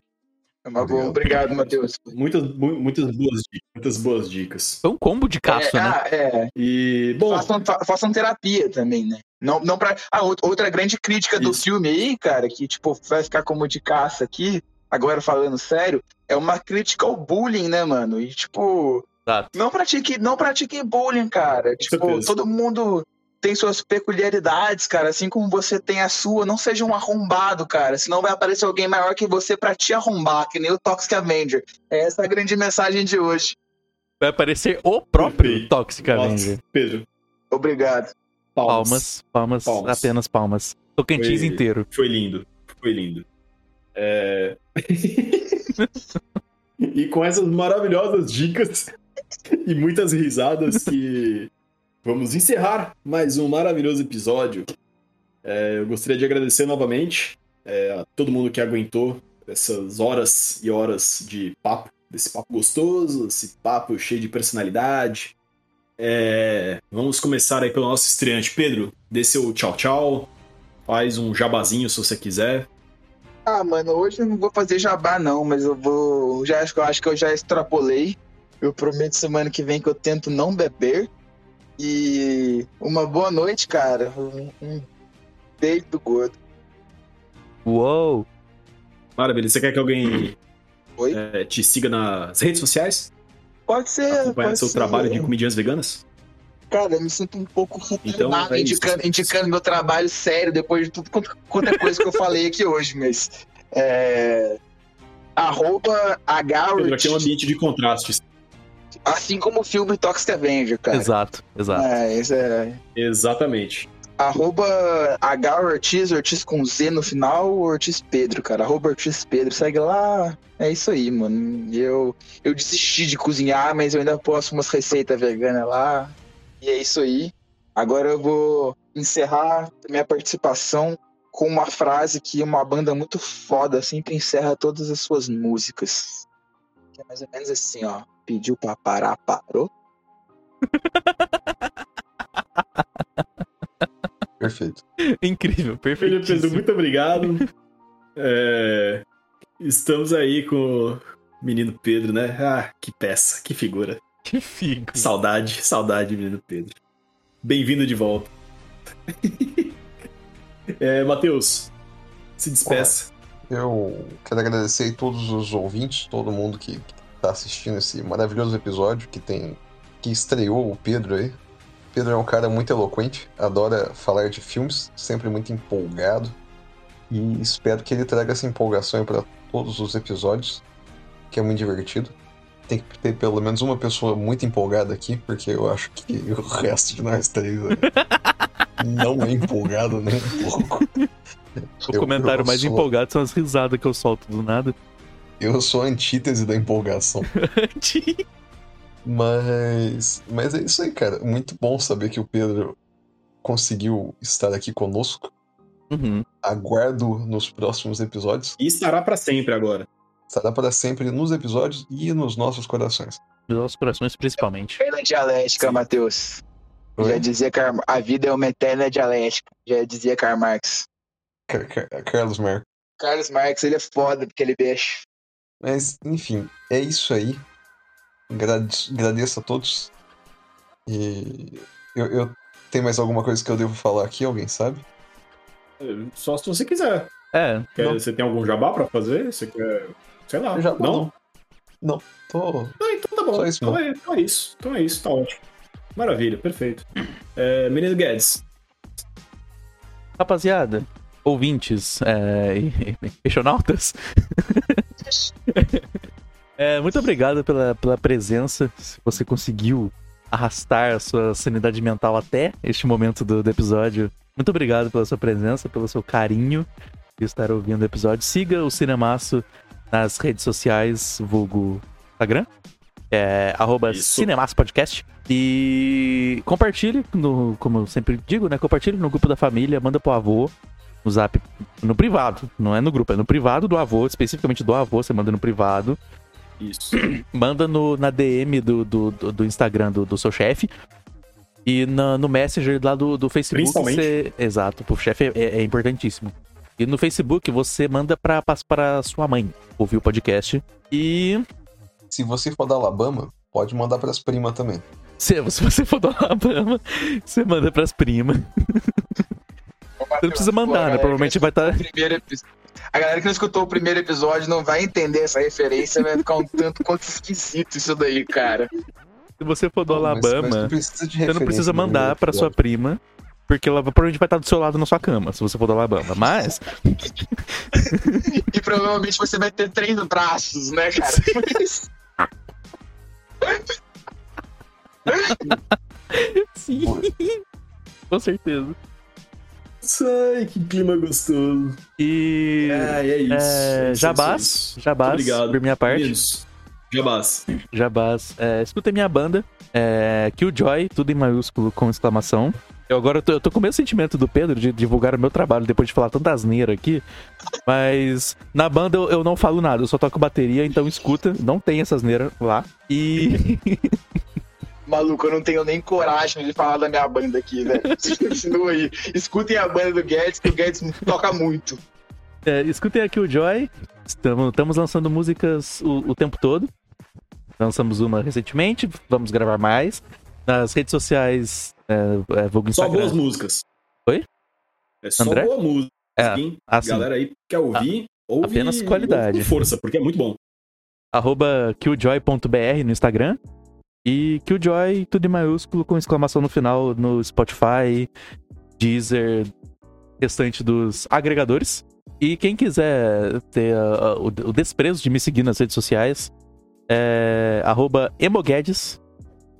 Speaker 5: É uma boa. Obrigado, Matheus.
Speaker 3: Muitas, mu- muitas boas dicas. Muitas boas dicas.
Speaker 4: Foi um combo de caço,
Speaker 5: é,
Speaker 4: né?
Speaker 5: ah, é.
Speaker 3: E, bom,
Speaker 5: Façam, fa- façam terapia também, né? Não, não pra... Ah, out- outra grande crítica do
Speaker 3: Isso.
Speaker 5: filme aí, cara, que tipo, vai ficar como de caça aqui, agora falando sério, é uma crítica ao bullying, né, mano? E tipo,
Speaker 4: Exato.
Speaker 5: não pratique, não pratique bullying, cara. Tipo,
Speaker 3: certeza.
Speaker 5: todo mundo tem suas peculiaridades, cara, assim como você tem a sua. Não seja um arrombado, cara, senão vai aparecer alguém maior que você pra te arrombar, que nem o Toxic Avenger. É essa a grande mensagem de hoje.
Speaker 4: Vai aparecer o próprio. Toxic Avenger.
Speaker 3: Pedro,
Speaker 5: Obrigado.
Speaker 3: Palmas.
Speaker 4: Palmas, palmas,
Speaker 3: Palmas.
Speaker 4: apenas palmas. Tocantins
Speaker 3: Foi-
Speaker 4: inteiro.
Speaker 3: Foi lindo. Foi lindo. É... e com essas maravilhosas dicas e muitas risadas que vamos encerrar mais um maravilhoso episódio. É, eu gostaria de agradecer novamente é, a todo mundo que aguentou essas horas e horas de papo, desse papo gostoso, esse papo cheio de personalidade. É, vamos começar aí pelo nosso estreante. Pedro, dê seu tchau tchau. Faz um jabazinho se você quiser.
Speaker 5: Ah, mano, hoje eu não vou fazer jabá, não, mas eu vou. Já acho que eu acho que eu já extrapolei. Eu prometo semana que vem que eu tento não beber. E uma boa noite, cara. Um, um beijo do gordo.
Speaker 4: Uou!
Speaker 3: Maravilha. Você quer que alguém
Speaker 5: Oi?
Speaker 3: é, te siga nas redes sociais?
Speaker 5: Pode ser.
Speaker 3: Acompanhar
Speaker 5: pode
Speaker 3: seu
Speaker 5: ser.
Speaker 3: trabalho de comediantes veganas?
Speaker 5: Cara, eu me sinto um pouco
Speaker 3: Então, é
Speaker 5: indicando, indicando meu trabalho sério depois de tudo quanto, é coisa que eu falei aqui hoje, mas. É. Arroba
Speaker 3: Pedro, aqui é um ambiente de contrastes.
Speaker 5: assim como o filme Toxic Avenger, cara.
Speaker 4: Exato, exato.
Speaker 5: É, isso é.
Speaker 3: Exatamente.
Speaker 5: Arroba H Ortiz, Ortiz com Z no final, Ortiz Pedro, cara. Arroba Ortiz Pedro, segue lá. É isso aí, mano. Eu, eu desisti de cozinhar, mas eu ainda posto umas receitas veganas lá. E é isso aí. Agora eu vou encerrar minha participação com uma frase que uma banda muito foda sempre encerra todas as suas músicas. Que é mais ou menos assim, ó. Pediu pra parar, parou.
Speaker 2: Perfeito.
Speaker 4: Incrível,
Speaker 3: Filho
Speaker 4: perfeito.
Speaker 3: Pedro, muito obrigado. É, Estamos aí com o menino Pedro, né? Ah, que peça, que figura.
Speaker 4: Que figo.
Speaker 3: Saudade, saudade, menino Pedro. Bem-vindo de volta. é, Matheus, se despeça.
Speaker 2: Eu quero agradecer aí todos os ouvintes, todo mundo que, que tá assistindo esse maravilhoso episódio que tem que estreou o Pedro aí. Pedro é um cara muito eloquente, adora falar de filmes, sempre muito empolgado. E espero que ele traga essa empolgação para todos os episódios, que é muito divertido. Tem que ter pelo menos uma pessoa muito empolgada aqui, porque eu acho que o resto de nós três não é empolgado nem um pouco.
Speaker 4: O
Speaker 2: Eu-
Speaker 4: comentário
Speaker 2: eu
Speaker 4: mais
Speaker 2: sou-
Speaker 4: empolgado são as risadas que eu solto do nada.
Speaker 2: Eu sou a antítese da empolgação. Mas, mas é isso aí, cara. Muito bom saber que o Pedro conseguiu estar aqui conosco.
Speaker 4: Uhum.
Speaker 2: Aguardo nos próximos episódios.
Speaker 3: E estará pra sempre agora.
Speaker 2: Estará para sempre nos episódios e nos nossos corações.
Speaker 4: Dos nossos corações, principalmente.
Speaker 5: Eterna dialética,
Speaker 3: Sim.
Speaker 5: Matheus. Já dizia Karl... a vida é uma eterna dialética. Já dizia Karl Marx.
Speaker 2: Car- Car- Carlos Marco.
Speaker 5: Carlos Marx, ele é foda porque ele beixa.
Speaker 2: Mas, enfim, é isso aí. Agrade- Agradeço a todos. E eu, eu tenho mais alguma coisa que eu devo falar aqui? Alguém sabe?
Speaker 3: Só se você quiser.
Speaker 4: É,
Speaker 3: Quer-
Speaker 2: Não.
Speaker 3: você tem algum jabá pra fazer? Você quer. Sei lá.
Speaker 2: Jabá
Speaker 3: não?
Speaker 2: não. Tô.
Speaker 3: Ah, então tá bom.
Speaker 2: Só isso
Speaker 3: então, é, então é isso. Então é isso, tá ótimo. Maravilha, perfeito. É, menino Guedes,
Speaker 4: rapaziada, ouvintes é, e, e peixonautas. É, muito obrigado pela, pela presença. Se você conseguiu arrastar a sua sanidade mental até este momento do, do episódio, muito obrigado pela sua presença, pelo seu carinho de estar ouvindo o episódio. Siga o Cinemaço nas redes sociais, vulgo Instagram, é, arroba. Cinemaço Podcast. E compartilhe, no, como eu sempre digo, né? Compartilhe no grupo da família, manda pro avô, no zap, no privado, não é no grupo, é no privado do avô, especificamente do avô, você manda no privado
Speaker 3: isso.
Speaker 4: manda no, na DM do, do, do- Instagram do, do seu chefe. E na- no Messenger lá do, do Facebook.
Speaker 3: Principalmente.
Speaker 4: Você, exato, pro chefe é, é- importantíssimo. E no Facebook você manda pra, pra, pra sua mãe ouvir o podcast. E
Speaker 2: Se você for da Alabama, pode mandar pras primas também.
Speaker 4: se, se você for do Alabama, você manda pras primas. Você não precisa mandar, né? Provavelmente vai estar.
Speaker 5: A galera que não escutou o primeiro episódio não vai entender essa referência, vai ficar um tanto quanto esquisito isso daí, cara.
Speaker 4: Se você for do
Speaker 2: Pô, mas- mas
Speaker 4: Alabama, você não precisa
Speaker 2: no
Speaker 4: mandar pra sua prima. Porque ela provavelmente vai estar do seu lado na sua cama, se você for do Alabama. Mas,
Speaker 5: E provavelmente você vai ter três braços, né, cara?
Speaker 4: sim. Com certeza.
Speaker 3: Ai, que clima gostoso.
Speaker 4: E.
Speaker 3: É, é isso.
Speaker 4: É,
Speaker 3: é isso,
Speaker 4: jabás,
Speaker 3: é isso.
Speaker 4: jabás,
Speaker 3: Muito obrigado.
Speaker 4: por minha parte.
Speaker 3: Meninos, Jabás.
Speaker 4: Jabás. É, escutem minha banda, é, Killjoy, tudo em maiúsculo com exclamação. Eu agora tô, eu tô com o mesmo sentimento do Pedro de divulgar o meu trabalho depois de falar tanta asneira aqui. Mas na banda eu, eu não falo nada, eu só toco bateria, então escuta, não tem essa asneira lá. E.
Speaker 5: Maluco, eu não tenho nem coragem de falar da minha banda aqui, velho. Continua aí. Escutem a banda do Guedes, que o Guedes toca muito.
Speaker 4: É, escutem aqui o Joy. Estamos, estamos lançando músicas o, o tempo todo. Lançamos uma recentemente, vamos gravar mais. Nas redes sociais, é, é, vulgo
Speaker 3: Só boas músicas.
Speaker 4: Oi?
Speaker 3: É só
Speaker 4: André?
Speaker 3: boa música.
Speaker 4: É, assim,
Speaker 3: Galera aí quer ouvir, ouve,
Speaker 4: apenas qualidade.
Speaker 3: ouve com força, porque é muito bom.
Speaker 4: arroba killjoy.br no Instagram. E Killjoy, tudo em maiúsculo, com exclamação no final no Spotify, Deezer, restante dos agregadores. E quem quiser ter ah, o, o desprezo de me seguir nas redes sociais, é emoguedes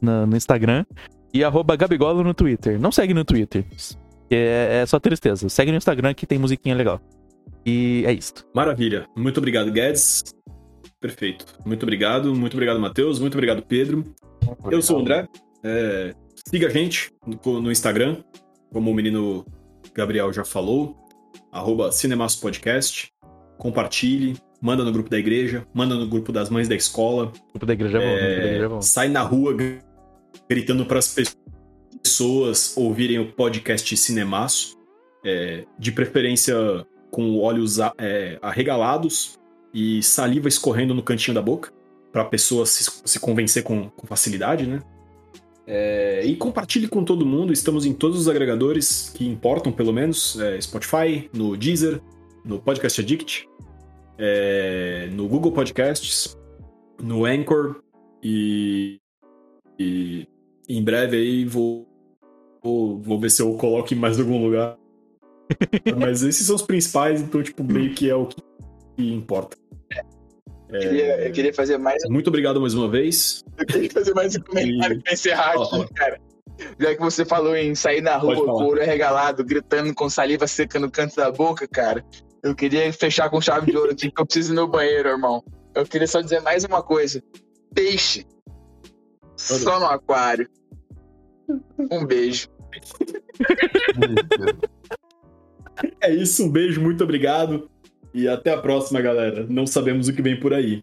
Speaker 4: no, no Instagram e arroba gabigolo no Twitter. Não segue no Twitter, é, é só tristeza. Segue no Instagram que tem musiquinha legal. E é isso.
Speaker 3: Maravilha. Muito obrigado, Guedes. Perfeito. Muito obrigado. Muito obrigado, Matheus. Muito obrigado, Pedro. Eu sou o André. É, siga a gente no, no Instagram, como o menino Gabriel já falou, arroba Cinemaço Podcast. Compartilhe, manda no grupo da igreja, manda no grupo das mães da escola.
Speaker 4: O grupo da igreja é bom, da igreja é bom.
Speaker 3: sai na rua gr- gritando para as pessoas ouvirem o podcast Cinemaço, é, de preferência com olhos é, arregalados e saliva escorrendo no cantinho da boca, para a pessoa se, se convencer com, com facilidade, né? É, e compartilhe com todo mundo. Estamos em todos os agregadores que importam, pelo menos: é, Spotify, no Deezer, no Podcast Addict, é, no Google Podcasts, no Anchor e, e em breve aí vou, vou, vou ver se eu coloco em mais algum lugar. Mas esses são os principais, então, tipo, meio que é o que importa.
Speaker 5: Eu queria, eu queria fazer mais,
Speaker 3: Muito obrigado mais uma vez.
Speaker 5: eu queria fazer mais um comentário pra encerrar aqui, cara. Já que você falou em sair na rua com o olho arregalado, gritando com saliva seca no canto da boca, cara. Eu queria fechar com chave de ouro aqui, que eu preciso ir no banheiro, irmão. Eu queria só dizer mais uma coisa. Peixe. Só no aquário. Um beijo.
Speaker 3: É isso, um beijo, muito obrigado. E até a próxima, galera. Não sabemos o que vem por aí.